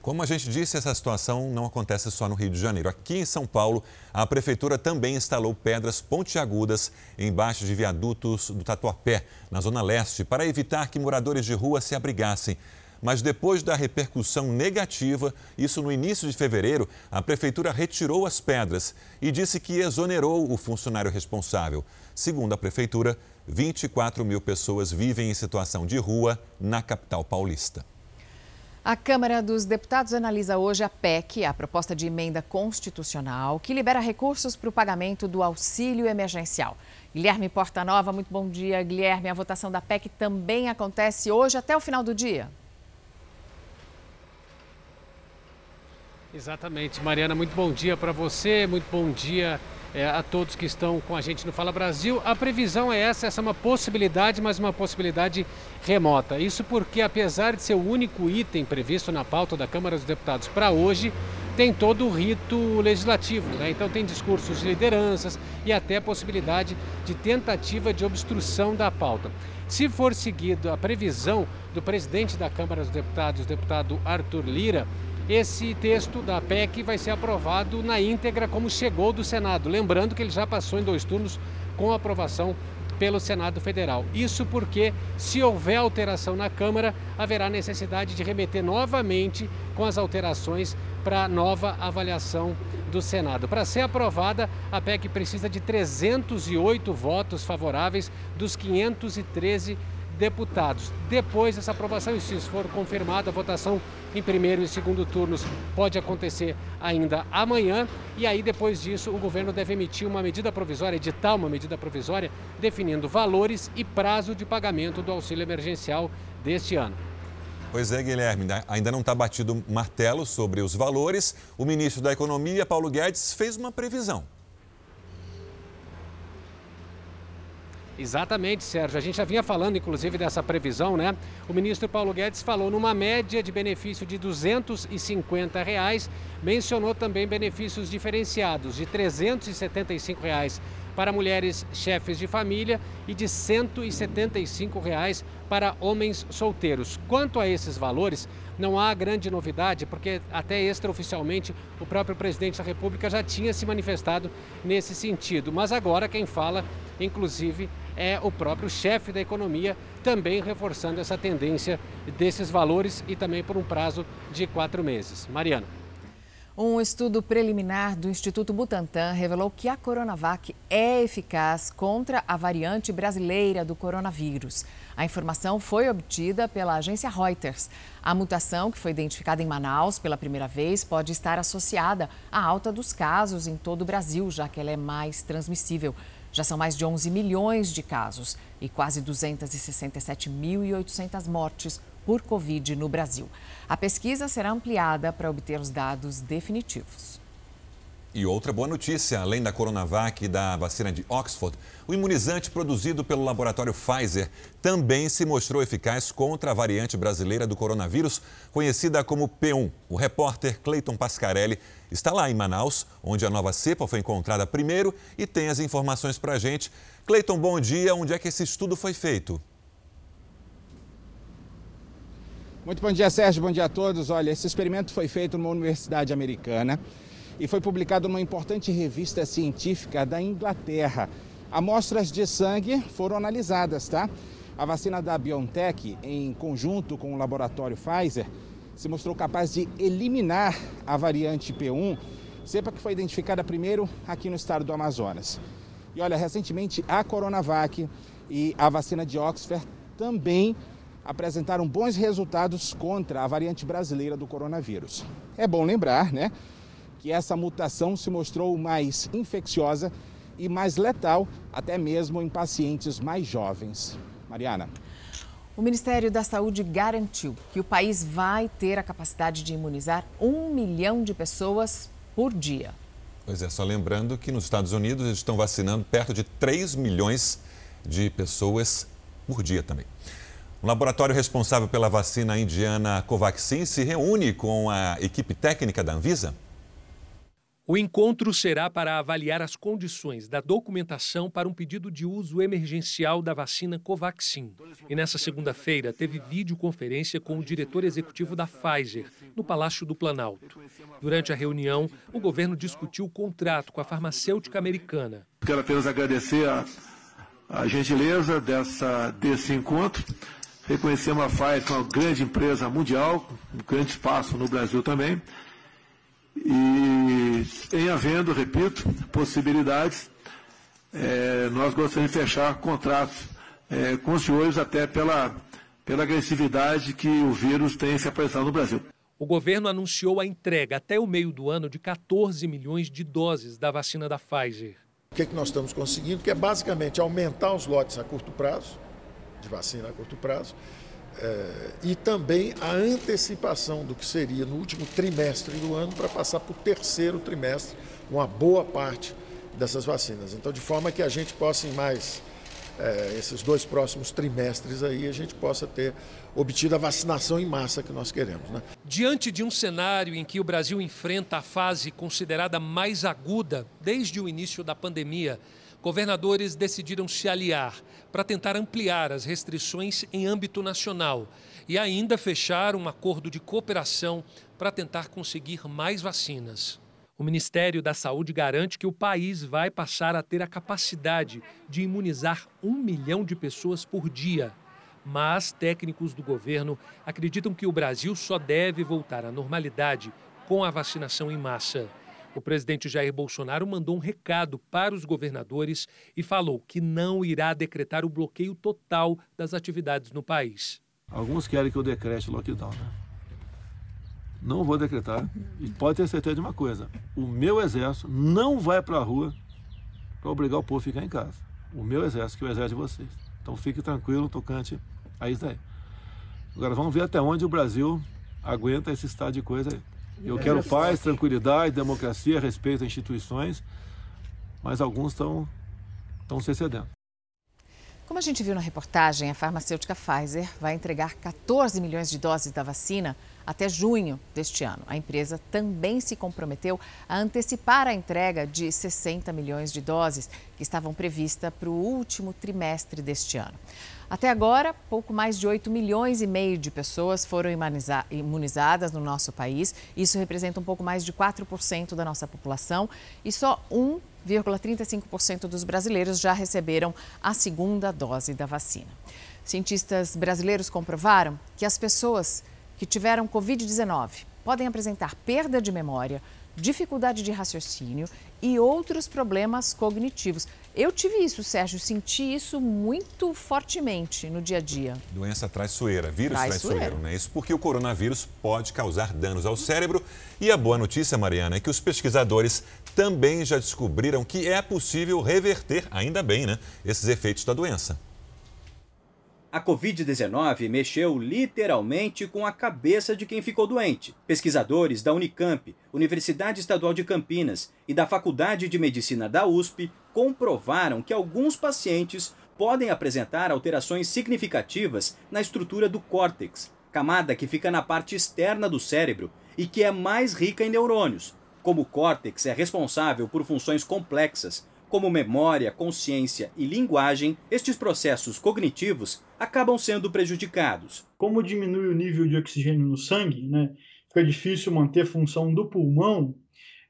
Como a gente disse, essa situação não acontece só no Rio de Janeiro. Aqui em São Paulo, a prefeitura também instalou pedras pontiagudas embaixo de viadutos do Tatuapé, na zona leste, para evitar que moradores de rua se abrigassem. Mas depois da repercussão negativa, isso no início de fevereiro, a prefeitura retirou as pedras e disse que exonerou o funcionário responsável. Segundo a prefeitura, 24 mil pessoas vivem em situação de rua na capital paulista. A Câmara dos Deputados analisa hoje a PEC, a proposta de emenda constitucional, que libera recursos para o pagamento do auxílio emergencial. Guilherme Portanova, muito bom dia, Guilherme. A votação da PEC também acontece hoje até o final do dia. Exatamente, Mariana, muito bom dia para você, muito bom dia é, a todos que estão com a gente no Fala Brasil. A previsão é essa, essa é uma possibilidade, mas uma possibilidade remota. Isso porque, apesar de ser o único item previsto na pauta da Câmara dos Deputados para hoje, tem todo o rito legislativo, né? então tem discursos de lideranças e até a possibilidade de tentativa de obstrução da pauta. Se for seguido a previsão do presidente da Câmara dos Deputados, o deputado Arthur Lira, esse texto da PEC vai ser aprovado na íntegra como chegou do Senado. Lembrando que ele já passou em dois turnos com aprovação pelo Senado Federal. Isso porque, se houver alteração na Câmara, haverá necessidade de remeter novamente com as alterações para nova avaliação do Senado. Para ser aprovada, a PEC precisa de 308 votos favoráveis dos 513 deputados. Depois dessa aprovação, e se isso for confirmada, a votação em primeiro e segundo turnos pode acontecer ainda amanhã. E aí, depois disso, o governo deve emitir uma medida provisória, editar uma medida provisória, definindo valores e prazo de pagamento do auxílio emergencial deste ano. Pois é, Guilherme, ainda não está batido martelo sobre os valores. O ministro da Economia, Paulo Guedes, fez uma previsão. Exatamente, Sérgio. A gente já vinha falando, inclusive, dessa previsão, né? O ministro Paulo Guedes falou numa média de benefício de 250 reais, mencionou também benefícios diferenciados de 375 reais para mulheres chefes de família e de 175 reais para homens solteiros. Quanto a esses valores, não há grande novidade, porque até extraoficialmente o próprio presidente da República já tinha se manifestado nesse sentido. Mas agora quem fala, inclusive, é o próprio chefe da economia, também reforçando essa tendência desses valores e também por um prazo de quatro meses. Mariana. Um estudo preliminar do Instituto Butantan revelou que a Coronavac é eficaz contra a variante brasileira do coronavírus. A informação foi obtida pela agência Reuters. A mutação, que foi identificada em Manaus pela primeira vez, pode estar associada à alta dos casos em todo o Brasil, já que ela é mais transmissível. Já são mais de 11 milhões de casos e quase 267.800 mortes por Covid no Brasil. A pesquisa será ampliada para obter os dados definitivos. E outra boa notícia, além da Coronavac e da vacina de Oxford, o imunizante produzido pelo laboratório Pfizer também se mostrou eficaz contra a variante brasileira do coronavírus, conhecida como P1. O repórter Cleiton Pascarelli está lá em Manaus, onde a nova cepa foi encontrada primeiro e tem as informações para a gente. Cleiton, bom dia. Onde é que esse estudo foi feito? Muito bom dia, Sérgio. Bom dia a todos. Olha, esse experimento foi feito numa universidade americana e foi publicado numa importante revista científica da Inglaterra. Amostras de sangue foram analisadas, tá? A vacina da BioNTech, em conjunto com o laboratório Pfizer, se mostrou capaz de eliminar a variante P1, cepa que foi identificada primeiro aqui no estado do Amazonas. E olha, recentemente a Coronavac e a vacina de Oxford também apresentaram bons resultados contra a variante brasileira do coronavírus. É bom lembrar, né? que essa mutação se mostrou mais infecciosa e mais letal, até mesmo em pacientes mais jovens. Mariana. O Ministério da Saúde garantiu que o país vai ter a capacidade de imunizar um milhão de pessoas por dia. Pois é, só lembrando que nos Estados Unidos eles estão vacinando perto de 3 milhões de pessoas por dia também. O laboratório responsável pela vacina indiana Covaxin se reúne com a equipe técnica da Anvisa o encontro será para avaliar as condições da documentação para um pedido de uso emergencial da vacina Covaxin. E nessa segunda-feira teve videoconferência com o diretor executivo da Pfizer, no Palácio do Planalto. Durante a reunião, o governo discutiu o contrato com a farmacêutica americana. Quero apenas agradecer a, a gentileza dessa, desse encontro Reconhecemos a Pfizer como uma grande empresa mundial, um grande espaço no Brasil também. E em havendo, repito, possibilidades, é, nós gostaríamos de fechar contratos é, com os senhores até pela, pela agressividade que o vírus tem se apresentado no Brasil. O governo anunciou a entrega até o meio do ano de 14 milhões de doses da vacina da Pfizer. O que, é que nós estamos conseguindo? Que é basicamente aumentar os lotes a curto prazo, de vacina a curto prazo, é, e também a antecipação do que seria no último trimestre do ano para passar para o terceiro trimestre, uma boa parte dessas vacinas. Então, de forma que a gente possa, em mais é, esses dois próximos trimestres aí, a gente possa ter obtido a vacinação em massa que nós queremos. Né? Diante de um cenário em que o Brasil enfrenta a fase considerada mais aguda desde o início da pandemia, governadores decidiram se aliar para tentar ampliar as restrições em âmbito nacional e ainda fechar um acordo de cooperação para tentar conseguir mais vacinas. O Ministério da Saúde garante que o país vai passar a ter a capacidade de imunizar um milhão de pessoas por dia. Mas técnicos do governo acreditam que o Brasil só deve voltar à normalidade com a vacinação em massa. O presidente Jair Bolsonaro mandou um recado para os governadores e falou que não irá decretar o bloqueio total das atividades no país. Alguns querem que eu decrete o lockdown, né? Não vou decretar. E pode ter certeza de uma coisa: o meu exército não vai para a rua para obrigar o povo a ficar em casa. O meu exército, que é o exército de vocês. Então fique tranquilo, tocante a isso daí. Agora vamos ver até onde o Brasil aguenta esse estado de coisa aí. Eu quero paz, tranquilidade, democracia, respeito às instituições, mas alguns estão estão se excedendo. Como a gente viu na reportagem, a farmacêutica Pfizer vai entregar 14 milhões de doses da vacina até junho deste ano. A empresa também se comprometeu a antecipar a entrega de 60 milhões de doses que estavam previstas para o último trimestre deste ano. Até agora, pouco mais de 8 milhões e meio de pessoas foram imunizadas no nosso país. Isso representa um pouco mais de 4% da nossa população e só 1,35% dos brasileiros já receberam a segunda dose da vacina. Cientistas brasileiros comprovaram que as pessoas que tiveram Covid-19 podem apresentar perda de memória, dificuldade de raciocínio e outros problemas cognitivos. Eu tive isso, Sérgio, senti isso muito fortemente no dia a dia. Doença traiçoeira, vírus traiçoeiro, traiçoeiro, né? Isso porque o coronavírus pode causar danos ao cérebro. E a boa notícia, Mariana, é que os pesquisadores também já descobriram que é possível reverter, ainda bem, né, esses efeitos da doença. A Covid-19 mexeu literalmente com a cabeça de quem ficou doente. Pesquisadores da Unicamp, Universidade Estadual de Campinas e da Faculdade de Medicina da USP comprovaram que alguns pacientes podem apresentar alterações significativas na estrutura do córtex, camada que fica na parte externa do cérebro e que é mais rica em neurônios. Como o córtex é responsável por funções complexas, como memória, consciência e linguagem, estes processos cognitivos acabam sendo prejudicados. Como diminui o nível de oxigênio no sangue, né, fica difícil manter a função do pulmão,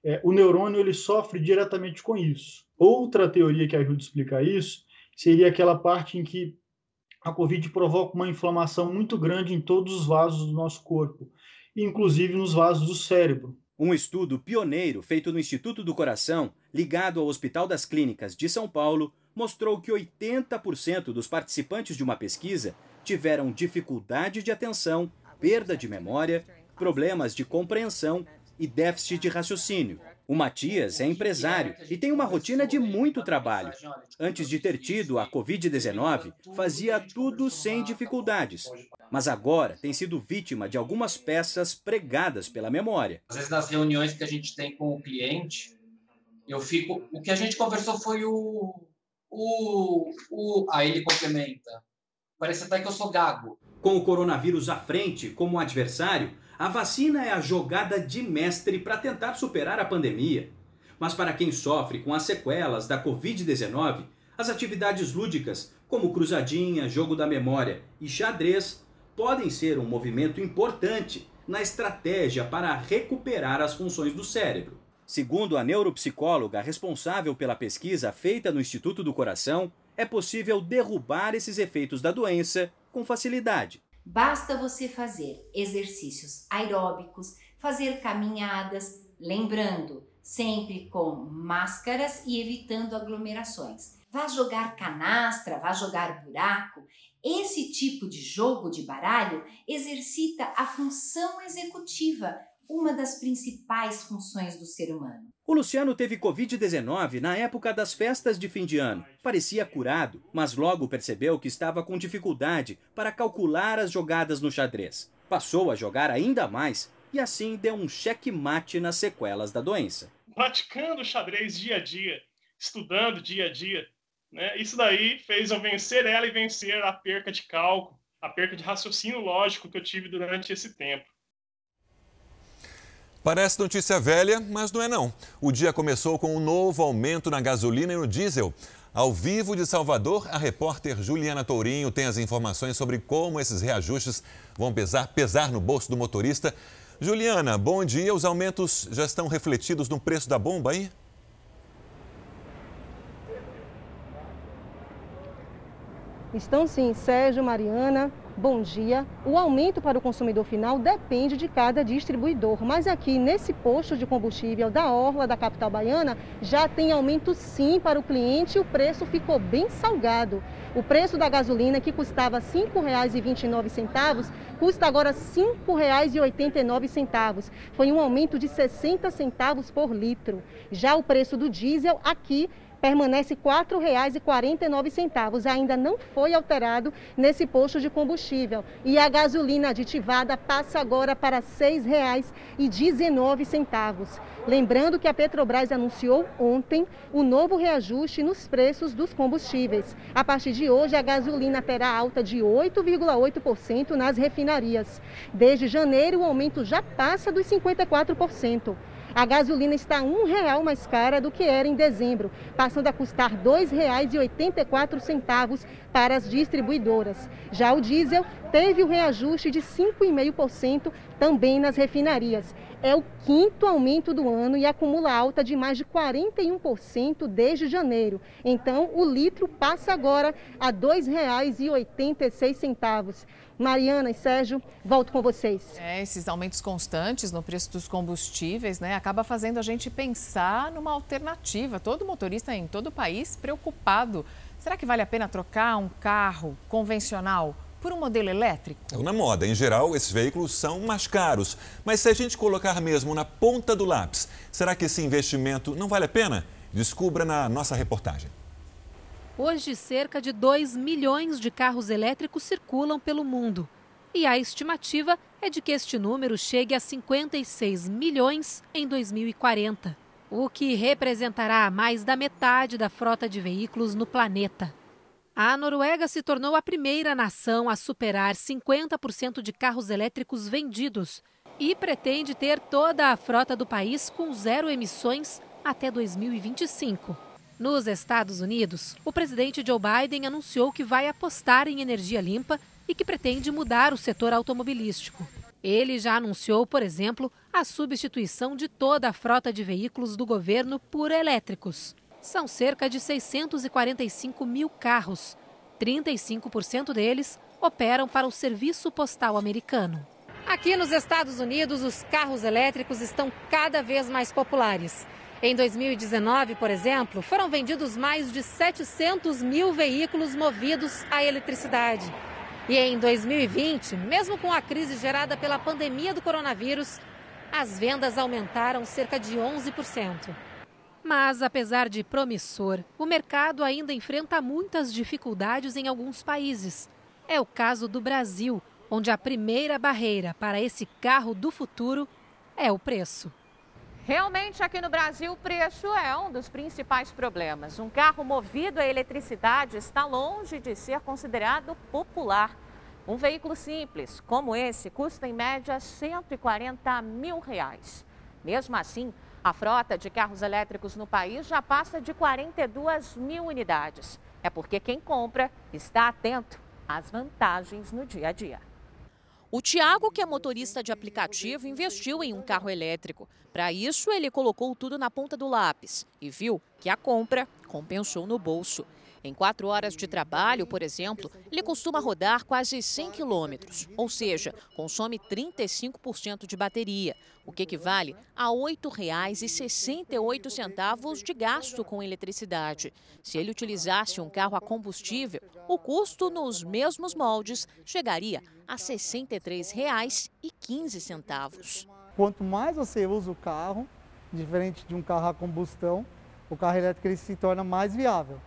é, o neurônio ele sofre diretamente com isso. Outra teoria que ajuda a explicar isso seria aquela parte em que a Covid provoca uma inflamação muito grande em todos os vasos do nosso corpo, inclusive nos vasos do cérebro. Um estudo pioneiro feito no Instituto do Coração, ligado ao Hospital das Clínicas de São Paulo, mostrou que 80% dos participantes de uma pesquisa tiveram dificuldade de atenção, perda de memória, problemas de compreensão e déficit de raciocínio. O Matias é empresário e tem uma rotina de muito trabalho. Antes de ter tido a Covid-19, fazia tudo sem dificuldades. Mas agora tem sido vítima de algumas peças pregadas pela memória. Às vezes, nas reuniões que a gente tem com o cliente, eu fico. O que a gente conversou foi o. o, o aí ele complementa. Parece até que eu sou gago. Com o coronavírus à frente como adversário, a vacina é a jogada de mestre para tentar superar a pandemia. Mas para quem sofre com as sequelas da Covid-19, as atividades lúdicas, como cruzadinha, jogo da memória e xadrez, podem ser um movimento importante na estratégia para recuperar as funções do cérebro. Segundo a neuropsicóloga responsável pela pesquisa feita no Instituto do Coração, é possível derrubar esses efeitos da doença com facilidade. Basta você fazer exercícios aeróbicos, fazer caminhadas, lembrando, sempre com máscaras e evitando aglomerações. Vá jogar canastra, vá jogar buraco. Esse tipo de jogo de baralho exercita a função executiva, uma das principais funções do ser humano. O Luciano teve Covid-19 na época das festas de fim de ano. Parecia curado, mas logo percebeu que estava com dificuldade para calcular as jogadas no xadrez. Passou a jogar ainda mais e assim deu um cheque-mate nas sequelas da doença. Praticando xadrez dia a dia, estudando dia a dia, né? isso daí fez eu vencer ela e vencer a perca de cálculo, a perca de raciocínio lógico que eu tive durante esse tempo. Parece notícia velha, mas não é não. O dia começou com um novo aumento na gasolina e no diesel. Ao vivo de Salvador, a repórter Juliana Tourinho tem as informações sobre como esses reajustes vão pesar, pesar no bolso do motorista. Juliana, bom dia. Os aumentos já estão refletidos no preço da bomba aí? Estão sim, Sérgio, Mariana. Bom dia. O aumento para o consumidor final depende de cada distribuidor, mas aqui nesse posto de combustível da Orla da capital baiana já tem aumento sim para o cliente e o preço ficou bem salgado. O preço da gasolina, que custava R$ 5,29, custa agora R$ 5,89. Foi um aumento de 60 centavos por litro. Já o preço do diesel aqui permanece R$ 4,49. Ainda não foi alterado nesse posto de combustível. E a gasolina aditivada passa agora para R$ 6,19. Lembrando que a Petrobras anunciou ontem o novo reajuste nos preços dos combustíveis. A partir de hoje, a gasolina terá alta de 8,8% nas refinarias. Desde janeiro, o aumento já passa dos 54%. A gasolina está um real mais cara do que era em dezembro, passando a custar R$ 2,84 para as distribuidoras. Já o diesel teve o reajuste de 5,5% também nas refinarias. É o quinto aumento do ano e acumula alta de mais de 41% desde janeiro. Então, o litro passa agora a R$ 2,86. Mariana e Sérgio, volto com vocês. É, esses aumentos constantes no preço dos combustíveis, né, acaba fazendo a gente pensar numa alternativa. Todo motorista em todo o país preocupado. Será que vale a pena trocar um carro convencional por um modelo elétrico? Então, na moda, em geral, esses veículos são mais caros. Mas se a gente colocar mesmo na ponta do lápis, será que esse investimento não vale a pena? Descubra na nossa reportagem. Hoje, cerca de 2 milhões de carros elétricos circulam pelo mundo. E a estimativa é de que este número chegue a 56 milhões em 2040, o que representará mais da metade da frota de veículos no planeta. A Noruega se tornou a primeira nação a superar 50% de carros elétricos vendidos e pretende ter toda a frota do país com zero emissões até 2025. Nos Estados Unidos, o presidente Joe Biden anunciou que vai apostar em energia limpa e que pretende mudar o setor automobilístico. Ele já anunciou, por exemplo, a substituição de toda a frota de veículos do governo por elétricos. São cerca de 645 mil carros. 35% deles operam para o serviço postal americano. Aqui nos Estados Unidos, os carros elétricos estão cada vez mais populares. Em 2019, por exemplo, foram vendidos mais de 700 mil veículos movidos à eletricidade. E em 2020, mesmo com a crise gerada pela pandemia do coronavírus, as vendas aumentaram cerca de 11%. Mas, apesar de promissor, o mercado ainda enfrenta muitas dificuldades em alguns países. É o caso do Brasil, onde a primeira barreira para esse carro do futuro é o preço. Realmente, aqui no Brasil, o preço é um dos principais problemas. Um carro movido a eletricidade está longe de ser considerado popular. Um veículo simples, como esse, custa em média 140 mil reais. Mesmo assim, a frota de carros elétricos no país já passa de 42 mil unidades. É porque quem compra está atento às vantagens no dia a dia. O Tiago, que é motorista de aplicativo, investiu em um carro elétrico. Para isso, ele colocou tudo na ponta do lápis e viu que a compra compensou no bolso. Em quatro horas de trabalho, por exemplo, ele costuma rodar quase 100 quilômetros, ou seja, consome 35% de bateria, o que equivale a R$ 8,68 de gasto com eletricidade. Se ele utilizasse um carro a combustível, o custo nos mesmos moldes chegaria a R$ 63,15. Quanto mais você usa o carro, diferente de um carro a combustão, o carro elétrico ele se torna mais viável.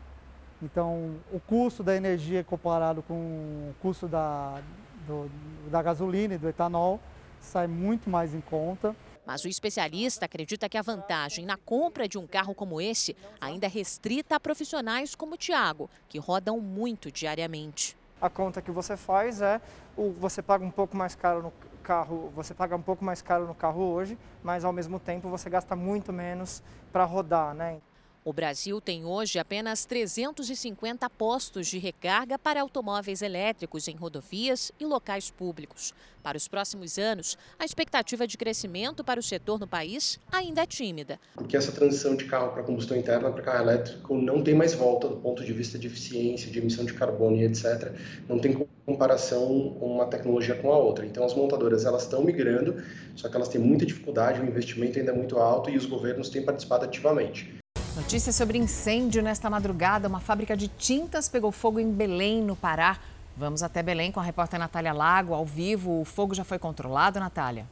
Então, o custo da energia comparado com o custo da, do, da gasolina e do etanol sai muito mais em conta. Mas o especialista acredita que a vantagem na compra de um carro como esse ainda é restrita a profissionais como o Tiago, que rodam muito diariamente. A conta que você faz é o, você paga um pouco mais caro no carro, você paga um pouco mais caro no carro hoje, mas ao mesmo tempo você gasta muito menos para rodar, né? O Brasil tem hoje apenas 350 postos de recarga para automóveis elétricos em rodovias e locais públicos. Para os próximos anos, a expectativa de crescimento para o setor no país ainda é tímida. Porque essa transição de carro para combustão interna para carro elétrico não tem mais volta do ponto de vista de eficiência, de emissão de carbono e etc. Não tem comparação uma tecnologia com a outra. Então as montadoras elas estão migrando, só que elas têm muita dificuldade, o investimento ainda é muito alto e os governos têm participado ativamente. Notícia sobre incêndio nesta madrugada. Uma fábrica de tintas pegou fogo em Belém, no Pará. Vamos até Belém com a repórter Natália Lago, ao vivo. O fogo já foi controlado, Natália?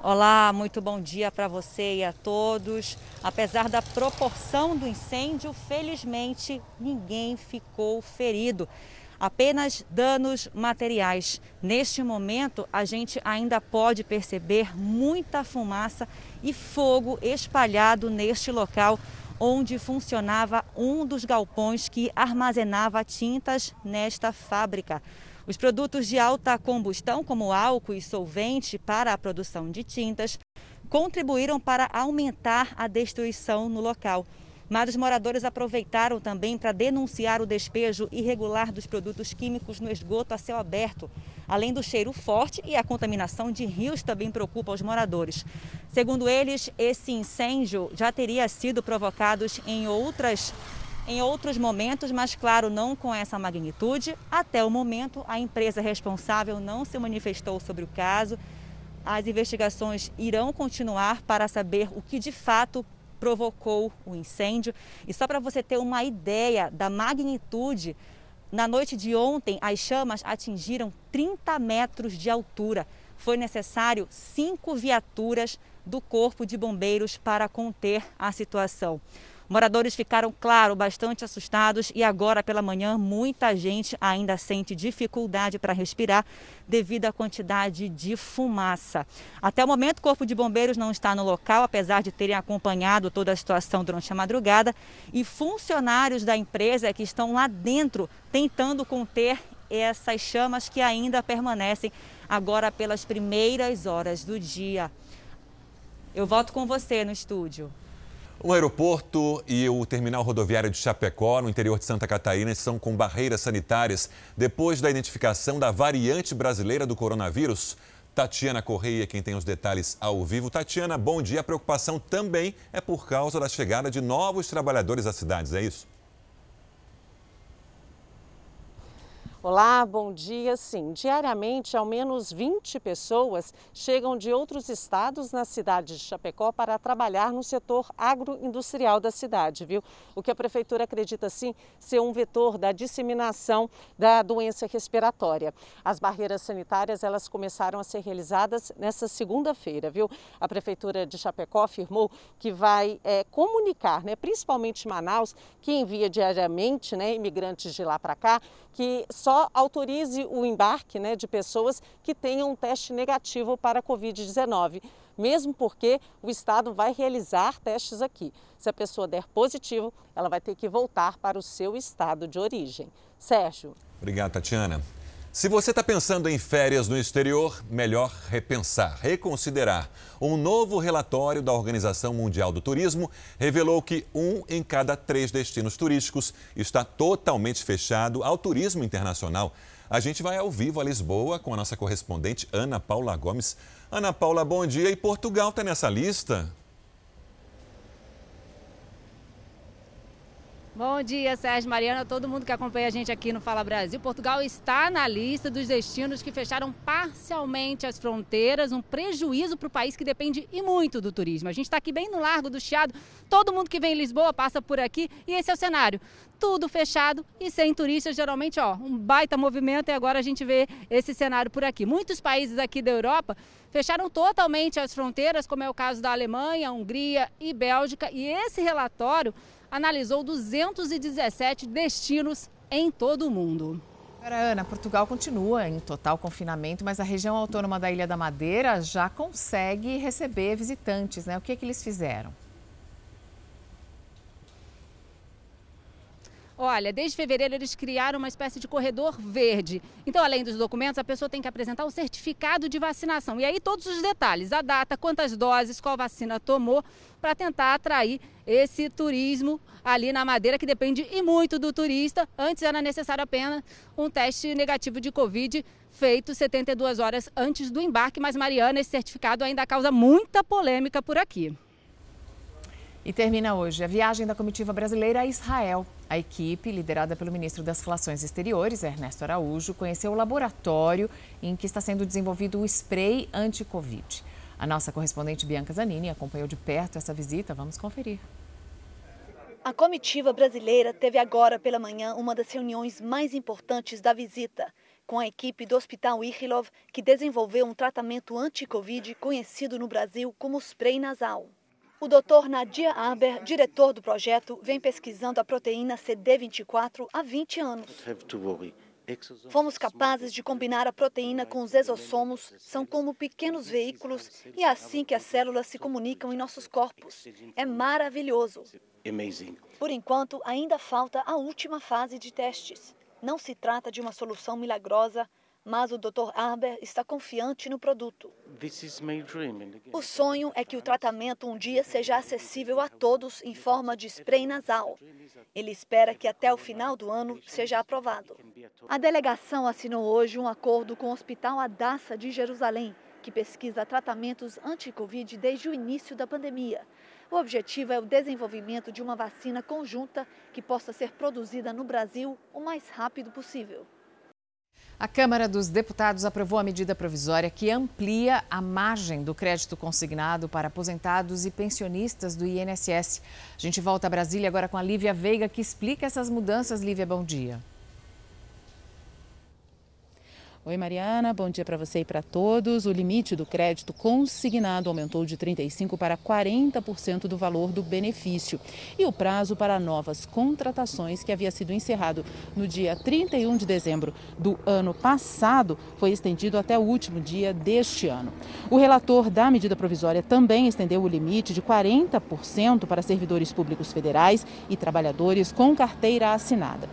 Olá, muito bom dia para você e a todos. Apesar da proporção do incêndio, felizmente ninguém ficou ferido apenas danos materiais. Neste momento, a gente ainda pode perceber muita fumaça e fogo espalhado neste local onde funcionava um dos galpões que armazenava tintas nesta fábrica. Os produtos de alta combustão, como álcool e solvente para a produção de tintas, contribuíram para aumentar a destruição no local. Mas os moradores aproveitaram também para denunciar o despejo irregular dos produtos químicos no esgoto a céu aberto. Além do cheiro forte e a contaminação de rios também preocupa os moradores. Segundo eles, esse incêndio já teria sido provocado em outras em outros momentos, mas claro, não com essa magnitude. Até o momento, a empresa responsável não se manifestou sobre o caso. As investigações irão continuar para saber o que de fato provocou o incêndio. E só para você ter uma ideia da magnitude, na noite de ontem as chamas atingiram 30 metros de altura. Foi necessário cinco viaturas do Corpo de Bombeiros para conter a situação. Moradores ficaram, claro, bastante assustados e agora pela manhã muita gente ainda sente dificuldade para respirar devido à quantidade de fumaça. Até o momento, o Corpo de Bombeiros não está no local, apesar de terem acompanhado toda a situação durante a madrugada, e funcionários da empresa que estão lá dentro tentando conter essas chamas que ainda permanecem agora pelas primeiras horas do dia. Eu volto com você no estúdio. O aeroporto e o terminal rodoviário de Chapecó, no interior de Santa Catarina, estão com barreiras sanitárias depois da identificação da variante brasileira do coronavírus. Tatiana Correia, quem tem os detalhes ao vivo. Tatiana, bom dia. A preocupação também é por causa da chegada de novos trabalhadores às cidades, é isso? Olá, bom dia. Sim, diariamente ao menos 20 pessoas chegam de outros estados na cidade de Chapecó para trabalhar no setor agroindustrial da cidade, viu? O que a prefeitura acredita sim ser um vetor da disseminação da doença respiratória. As barreiras sanitárias, elas começaram a ser realizadas nessa segunda-feira, viu? A prefeitura de Chapecó afirmou que vai é, comunicar, né, principalmente Manaus, que envia diariamente, né, imigrantes de lá para cá, que só autorize o embarque né, de pessoas que tenham um teste negativo para a Covid-19, mesmo porque o Estado vai realizar testes aqui. Se a pessoa der positivo, ela vai ter que voltar para o seu estado de origem. Sérgio. Obrigado, Tatiana. Se você está pensando em férias no exterior, melhor repensar, reconsiderar. Um novo relatório da Organização Mundial do Turismo revelou que um em cada três destinos turísticos está totalmente fechado ao turismo internacional. A gente vai ao vivo a Lisboa com a nossa correspondente Ana Paula Gomes. Ana Paula, bom dia. E Portugal está nessa lista? Bom dia, Sérgio Mariana, todo mundo que acompanha a gente aqui no Fala Brasil. Portugal está na lista dos destinos que fecharam parcialmente as fronteiras, um prejuízo para o país que depende e muito do turismo. A gente está aqui bem no Largo do Chiado, todo mundo que vem em Lisboa passa por aqui e esse é o cenário. Tudo fechado e sem turistas, geralmente, ó, um baita movimento e agora a gente vê esse cenário por aqui. Muitos países aqui da Europa fecharam totalmente as fronteiras, como é o caso da Alemanha, Hungria e Bélgica, e esse relatório analisou 217 destinos em todo o mundo. Ana, Portugal continua em total confinamento, mas a região autônoma da Ilha da Madeira já consegue receber visitantes, né? O que, é que eles fizeram? Olha, desde fevereiro eles criaram uma espécie de corredor verde. Então, além dos documentos, a pessoa tem que apresentar o certificado de vacinação. E aí todos os detalhes, a data, quantas doses, qual vacina tomou, para tentar atrair esse turismo ali na Madeira, que depende e muito do turista. Antes era necessário apenas um teste negativo de Covid feito 72 horas antes do embarque, mas Mariana, esse certificado ainda causa muita polêmica por aqui. E termina hoje a viagem da comitiva brasileira a Israel. A equipe, liderada pelo ministro das Relações Exteriores, Ernesto Araújo, conheceu o laboratório em que está sendo desenvolvido o spray anti-Covid. A nossa correspondente Bianca Zanini acompanhou de perto essa visita. Vamos conferir. A comitiva brasileira teve agora pela manhã uma das reuniões mais importantes da visita, com a equipe do Hospital Ichilov, que desenvolveu um tratamento anti-Covid conhecido no Brasil como spray nasal. O Dr. Nadia Aber, diretor do projeto, vem pesquisando a proteína CD24 há 20 anos. Fomos capazes de combinar a proteína com os exossomos, são como pequenos veículos, e é assim que as células se comunicam em nossos corpos. É maravilhoso. Por enquanto, ainda falta a última fase de testes. Não se trata de uma solução milagrosa, mas o Dr. Arber está confiante no produto. O sonho é que o tratamento um dia seja acessível a todos em forma de spray nasal. Ele espera que até o final do ano seja aprovado. A delegação assinou hoje um acordo com o Hospital Adassa de Jerusalém, que pesquisa tratamentos anti-Covid desde o início da pandemia. O objetivo é o desenvolvimento de uma vacina conjunta que possa ser produzida no Brasil o mais rápido possível. A Câmara dos Deputados aprovou a medida provisória que amplia a margem do crédito consignado para aposentados e pensionistas do INSS. A gente volta a Brasília agora com a Lívia Veiga, que explica essas mudanças. Lívia, bom dia. Oi, Mariana, bom dia para você e para todos. O limite do crédito consignado aumentou de 35% para 40% do valor do benefício. E o prazo para novas contratações, que havia sido encerrado no dia 31 de dezembro do ano passado, foi estendido até o último dia deste ano. O relator da medida provisória também estendeu o limite de 40% para servidores públicos federais e trabalhadores com carteira assinada.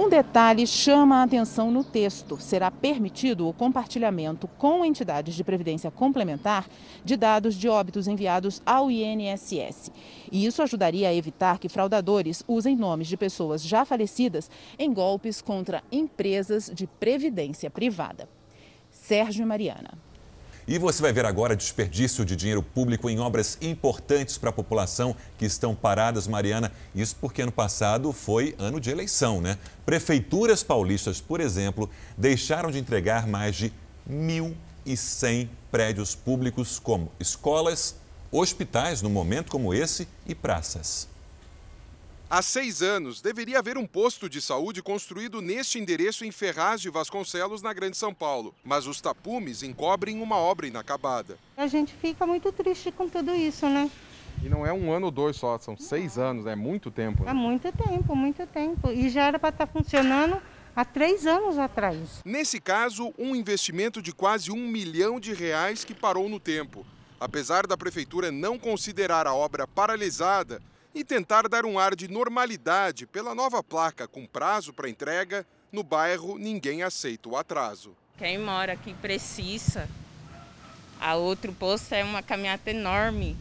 Um detalhe chama a atenção no texto: será permitido o compartilhamento com entidades de previdência complementar de dados de óbitos enviados ao INSS. E isso ajudaria a evitar que fraudadores usem nomes de pessoas já falecidas em golpes contra empresas de previdência privada. Sérgio Mariana. E você vai ver agora desperdício de dinheiro público em obras importantes para a população que estão paradas, Mariana. Isso porque ano passado foi ano de eleição, né? Prefeituras paulistas, por exemplo, deixaram de entregar mais de 1.100 prédios públicos, como escolas, hospitais, num momento como esse, e praças. Há seis anos, deveria haver um posto de saúde construído neste endereço em Ferraz de Vasconcelos, na Grande São Paulo. Mas os tapumes encobrem uma obra inacabada. A gente fica muito triste com tudo isso, né? E não é um ano ou dois só, são seis anos, é muito tempo. Né? É muito tempo, muito tempo. E já era para estar tá funcionando há três anos atrás. Nesse caso, um investimento de quase um milhão de reais que parou no tempo. Apesar da prefeitura não considerar a obra paralisada, e tentar dar um ar de normalidade pela nova placa com prazo para entrega, no bairro ninguém aceita o atraso. Quem mora aqui precisa. A outro posto é uma caminhada enorme.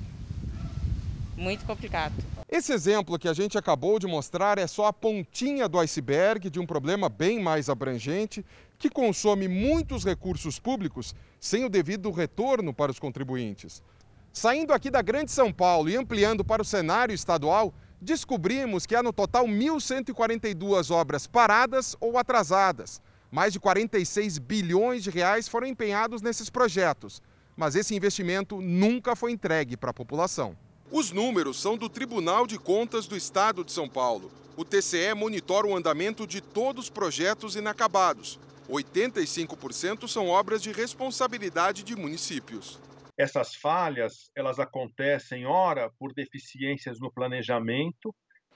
Muito complicado. Esse exemplo que a gente acabou de mostrar é só a pontinha do iceberg de um problema bem mais abrangente que consome muitos recursos públicos sem o devido retorno para os contribuintes. Saindo aqui da Grande São Paulo e ampliando para o cenário estadual, descobrimos que há no total 1.142 obras paradas ou atrasadas. Mais de 46 bilhões de reais foram empenhados nesses projetos, mas esse investimento nunca foi entregue para a população. Os números são do Tribunal de Contas do Estado de São Paulo. O TCE monitora o andamento de todos os projetos inacabados. 85% são obras de responsabilidade de municípios. Essas falhas, elas acontecem ora por deficiências no planejamento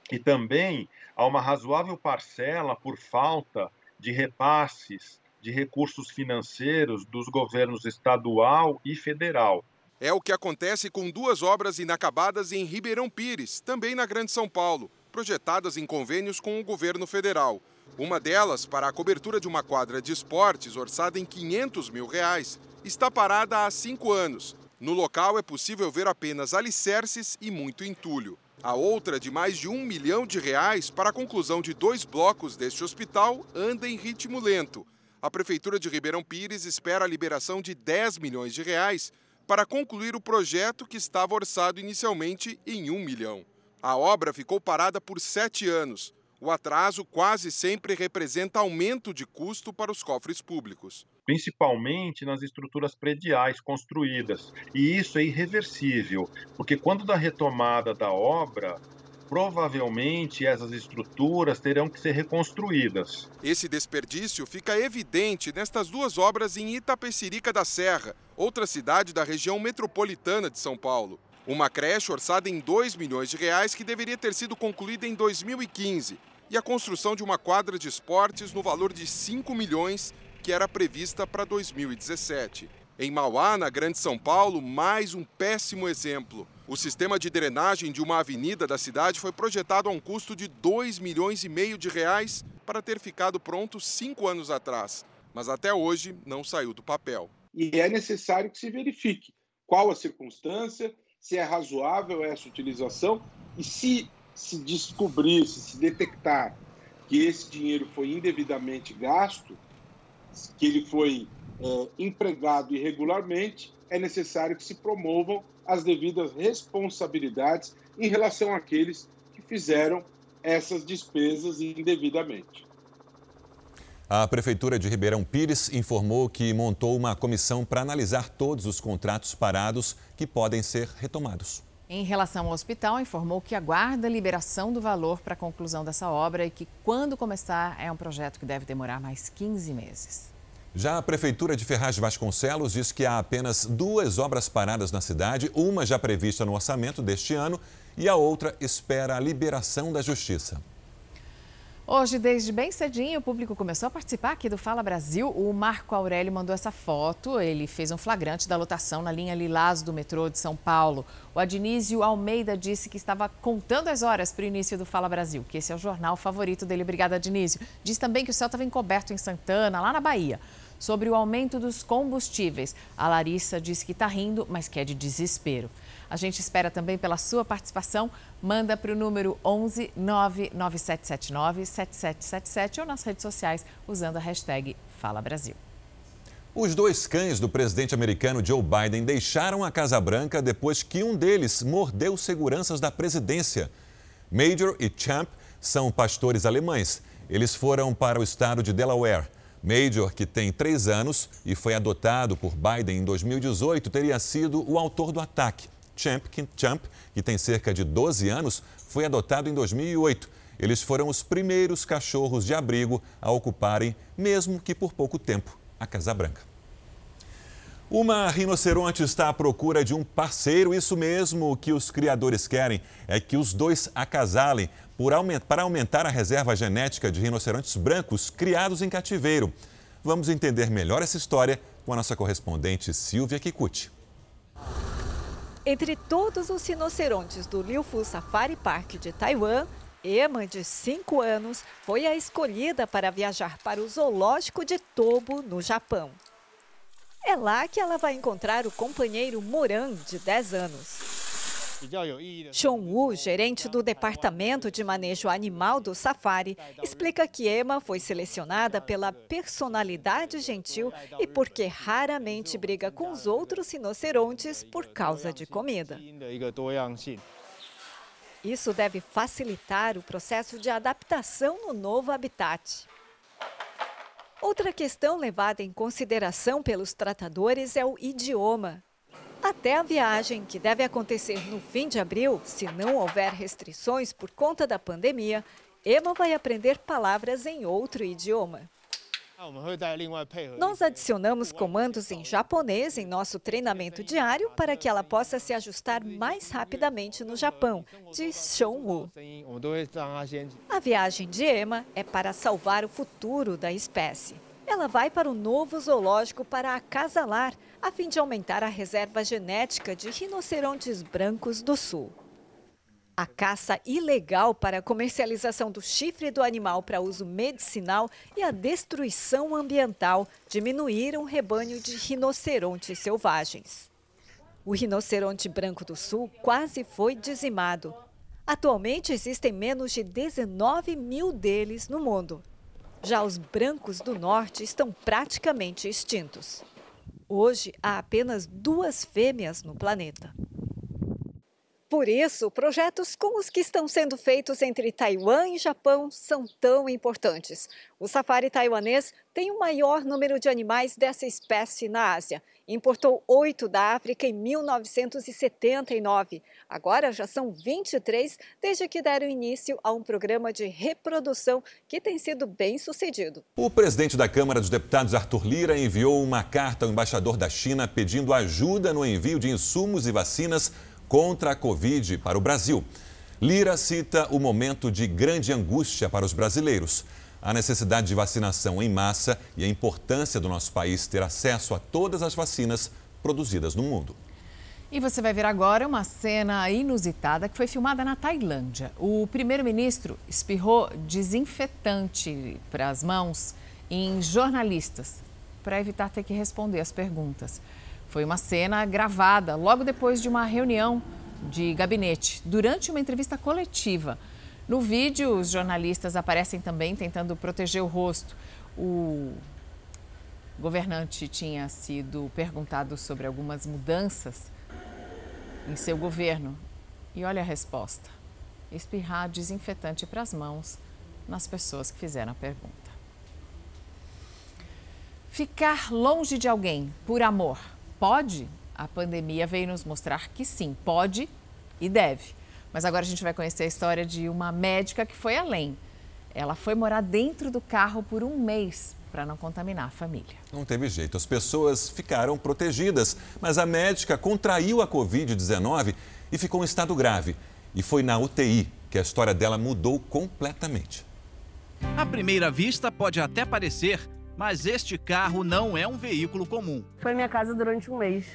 e também há uma razoável parcela por falta de repasses de recursos financeiros dos governos estadual e federal. É o que acontece com duas obras inacabadas em Ribeirão Pires, também na Grande São Paulo, projetadas em convênios com o governo federal. Uma delas, para a cobertura de uma quadra de esportes orçada em 500 mil reais, está parada há cinco anos. No local é possível ver apenas alicerces e muito entulho. A outra, de mais de um milhão de reais, para a conclusão de dois blocos deste hospital, anda em ritmo lento. A Prefeitura de Ribeirão Pires espera a liberação de 10 milhões de reais para concluir o projeto que estava orçado inicialmente em um milhão. A obra ficou parada por sete anos. O atraso quase sempre representa aumento de custo para os cofres públicos. Principalmente nas estruturas prediais construídas. E isso é irreversível, porque quando da retomada da obra, provavelmente essas estruturas terão que ser reconstruídas. Esse desperdício fica evidente nestas duas obras em Itapecerica da Serra, outra cidade da região metropolitana de São Paulo. Uma creche orçada em 2 milhões de reais que deveria ter sido concluída em 2015 e a construção de uma quadra de esportes no valor de 5 milhões que era prevista para 2017. Em Mauá, na Grande São Paulo, mais um péssimo exemplo. O sistema de drenagem de uma avenida da cidade foi projetado a um custo de 2 milhões e meio de reais para ter ficado pronto cinco anos atrás, mas até hoje não saiu do papel. E é necessário que se verifique qual a circunstância, se é razoável essa utilização e se se descobrir, se se detectar que esse dinheiro foi indevidamente gasto, que ele foi é, empregado irregularmente, é necessário que se promovam as devidas responsabilidades em relação àqueles que fizeram essas despesas indevidamente. A Prefeitura de Ribeirão Pires informou que montou uma comissão para analisar todos os contratos parados que podem ser retomados. Em relação ao hospital, informou que aguarda a liberação do valor para a conclusão dessa obra e que, quando começar, é um projeto que deve demorar mais 15 meses. Já a Prefeitura de Ferraz de Vasconcelos diz que há apenas duas obras paradas na cidade, uma já prevista no orçamento deste ano e a outra espera a liberação da Justiça. Hoje, desde bem cedinho, o público começou a participar aqui do Fala Brasil. O Marco Aurélio mandou essa foto. Ele fez um flagrante da lotação na linha Lilás do metrô de São Paulo. O Adnísio Almeida disse que estava contando as horas para o início do Fala Brasil, que esse é o jornal favorito dele. Obrigada, Adnísio. Diz também que o céu estava encoberto em Santana, lá na Bahia sobre o aumento dos combustíveis. A Larissa disse que está rindo, mas que é de desespero. A gente espera também pela sua participação. Manda para o número 11 99779 7777 ou nas redes sociais usando a hashtag Fala Brasil. Os dois cães do presidente americano Joe Biden deixaram a Casa Branca depois que um deles mordeu seguranças da presidência. Major e Champ são pastores alemães. Eles foram para o estado de Delaware. Major, que tem três anos e foi adotado por Biden em 2018, teria sido o autor do ataque. Champ, Champ, que tem cerca de 12 anos, foi adotado em 2008. Eles foram os primeiros cachorros de abrigo a ocuparem, mesmo que por pouco tempo, a Casa Branca. Uma rinoceronte está à procura de um parceiro. Isso mesmo o que os criadores querem é que os dois acasalem para aumentar a reserva genética de rinocerontes brancos criados em cativeiro. Vamos entender melhor essa história com a nossa correspondente Silvia Kikuchi. Entre todos os rinocerontes do Liufu Safari Park de Taiwan, Emma, de 5 anos, foi a escolhida para viajar para o zoológico de Tobo, no Japão. É lá que ela vai encontrar o companheiro Moran, de 10 anos. Sean Wu, gerente do Departamento de Manejo Animal do Safari, explica que Emma foi selecionada pela personalidade gentil e porque raramente briga com os outros rinocerontes por causa de comida. Isso deve facilitar o processo de adaptação no novo habitat. Outra questão levada em consideração pelos tratadores é o idioma. Até a viagem, que deve acontecer no fim de abril, se não houver restrições por conta da pandemia, Emma vai aprender palavras em outro idioma. Nós adicionamos comandos em japonês em nosso treinamento diário para que ela possa se ajustar mais rapidamente no Japão, diz Shon A viagem de Emma é para salvar o futuro da espécie. Ela vai para o novo zoológico para acasalar, a fim de aumentar a reserva genética de rinocerontes brancos do sul. A caça ilegal para a comercialização do chifre do animal para uso medicinal e a destruição ambiental diminuíram o rebanho de rinocerontes selvagens. O rinoceronte branco do sul quase foi dizimado. Atualmente existem menos de 19 mil deles no mundo. Já os brancos do norte estão praticamente extintos. Hoje há apenas duas fêmeas no planeta. Por isso, projetos como os que estão sendo feitos entre Taiwan e Japão são tão importantes. O safari taiwanês tem o maior número de animais dessa espécie na Ásia. Importou oito da África em 1979. Agora já são 23 desde que deram início a um programa de reprodução que tem sido bem sucedido. O presidente da Câmara dos Deputados, Arthur Lira, enviou uma carta ao embaixador da China pedindo ajuda no envio de insumos e vacinas contra a Covid para o Brasil. Lira cita o momento de grande angústia para os brasileiros, a necessidade de vacinação em massa e a importância do nosso país ter acesso a todas as vacinas produzidas no mundo. E você vai ver agora uma cena inusitada que foi filmada na Tailândia. O primeiro-ministro espirrou desinfetante para as mãos em jornalistas para evitar ter que responder as perguntas. Foi uma cena gravada logo depois de uma reunião de gabinete, durante uma entrevista coletiva. No vídeo, os jornalistas aparecem também tentando proteger o rosto. O governante tinha sido perguntado sobre algumas mudanças em seu governo. E olha a resposta: espirrar desinfetante para as mãos nas pessoas que fizeram a pergunta. Ficar longe de alguém por amor pode? A pandemia veio nos mostrar que sim, pode e deve. Mas agora a gente vai conhecer a história de uma médica que foi além. Ela foi morar dentro do carro por um mês para não contaminar a família. Não teve jeito, as pessoas ficaram protegidas, mas a médica contraiu a Covid-19 e ficou em estado grave. E foi na UTI que a história dela mudou completamente. À primeira vista, pode até parecer mas este carro não é um veículo comum. Foi minha casa durante um mês.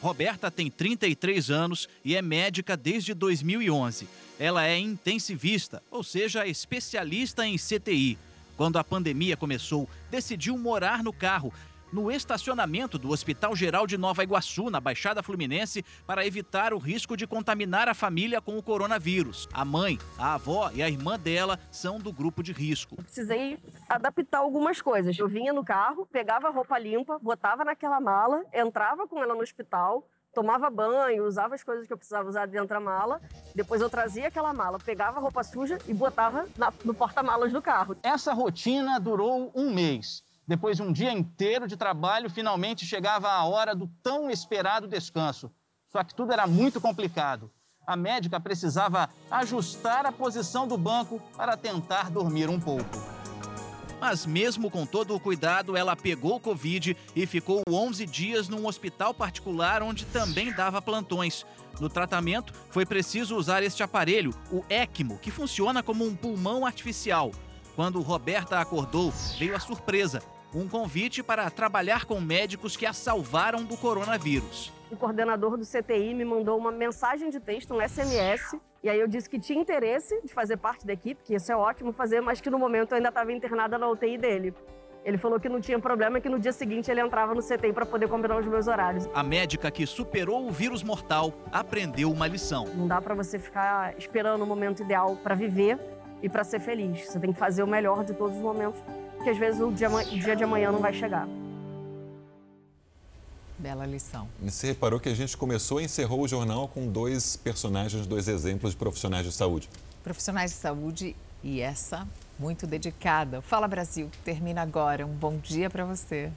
Roberta tem 33 anos e é médica desde 2011. Ela é intensivista, ou seja, especialista em CTI. Quando a pandemia começou, decidiu morar no carro no estacionamento do Hospital Geral de Nova Iguaçu, na Baixada Fluminense, para evitar o risco de contaminar a família com o coronavírus. A mãe, a avó e a irmã dela são do grupo de risco. Precisei adaptar algumas coisas. Eu vinha no carro, pegava a roupa limpa, botava naquela mala, entrava com ela no hospital, tomava banho, usava as coisas que eu precisava usar dentro da mala. Depois eu trazia aquela mala, pegava a roupa suja e botava na, no porta-malas do carro. Essa rotina durou um mês. Depois de um dia inteiro de trabalho, finalmente chegava a hora do tão esperado descanso. Só que tudo era muito complicado. A médica precisava ajustar a posição do banco para tentar dormir um pouco. Mas, mesmo com todo o cuidado, ela pegou Covid e ficou 11 dias num hospital particular onde também dava plantões. No tratamento, foi preciso usar este aparelho, o ECMO, que funciona como um pulmão artificial. Quando Roberta acordou, veio a surpresa um convite para trabalhar com médicos que a salvaram do coronavírus. O coordenador do CTI me mandou uma mensagem de texto, um SMS, e aí eu disse que tinha interesse de fazer parte da equipe, que isso é ótimo fazer, mas que no momento eu ainda estava internada na UTI dele. Ele falou que não tinha problema, que no dia seguinte ele entrava no CTI para poder combinar os meus horários. A médica que superou o vírus mortal aprendeu uma lição. Não dá para você ficar esperando o momento ideal para viver e para ser feliz. Você tem que fazer o melhor de todos os momentos que às vezes o dia, dia de amanhã não vai chegar. Bela lição. Você reparou que a gente começou e encerrou o jornal com dois personagens, dois exemplos de profissionais de saúde. Profissionais de saúde e essa muito dedicada. Fala Brasil, termina agora. Um bom dia para você.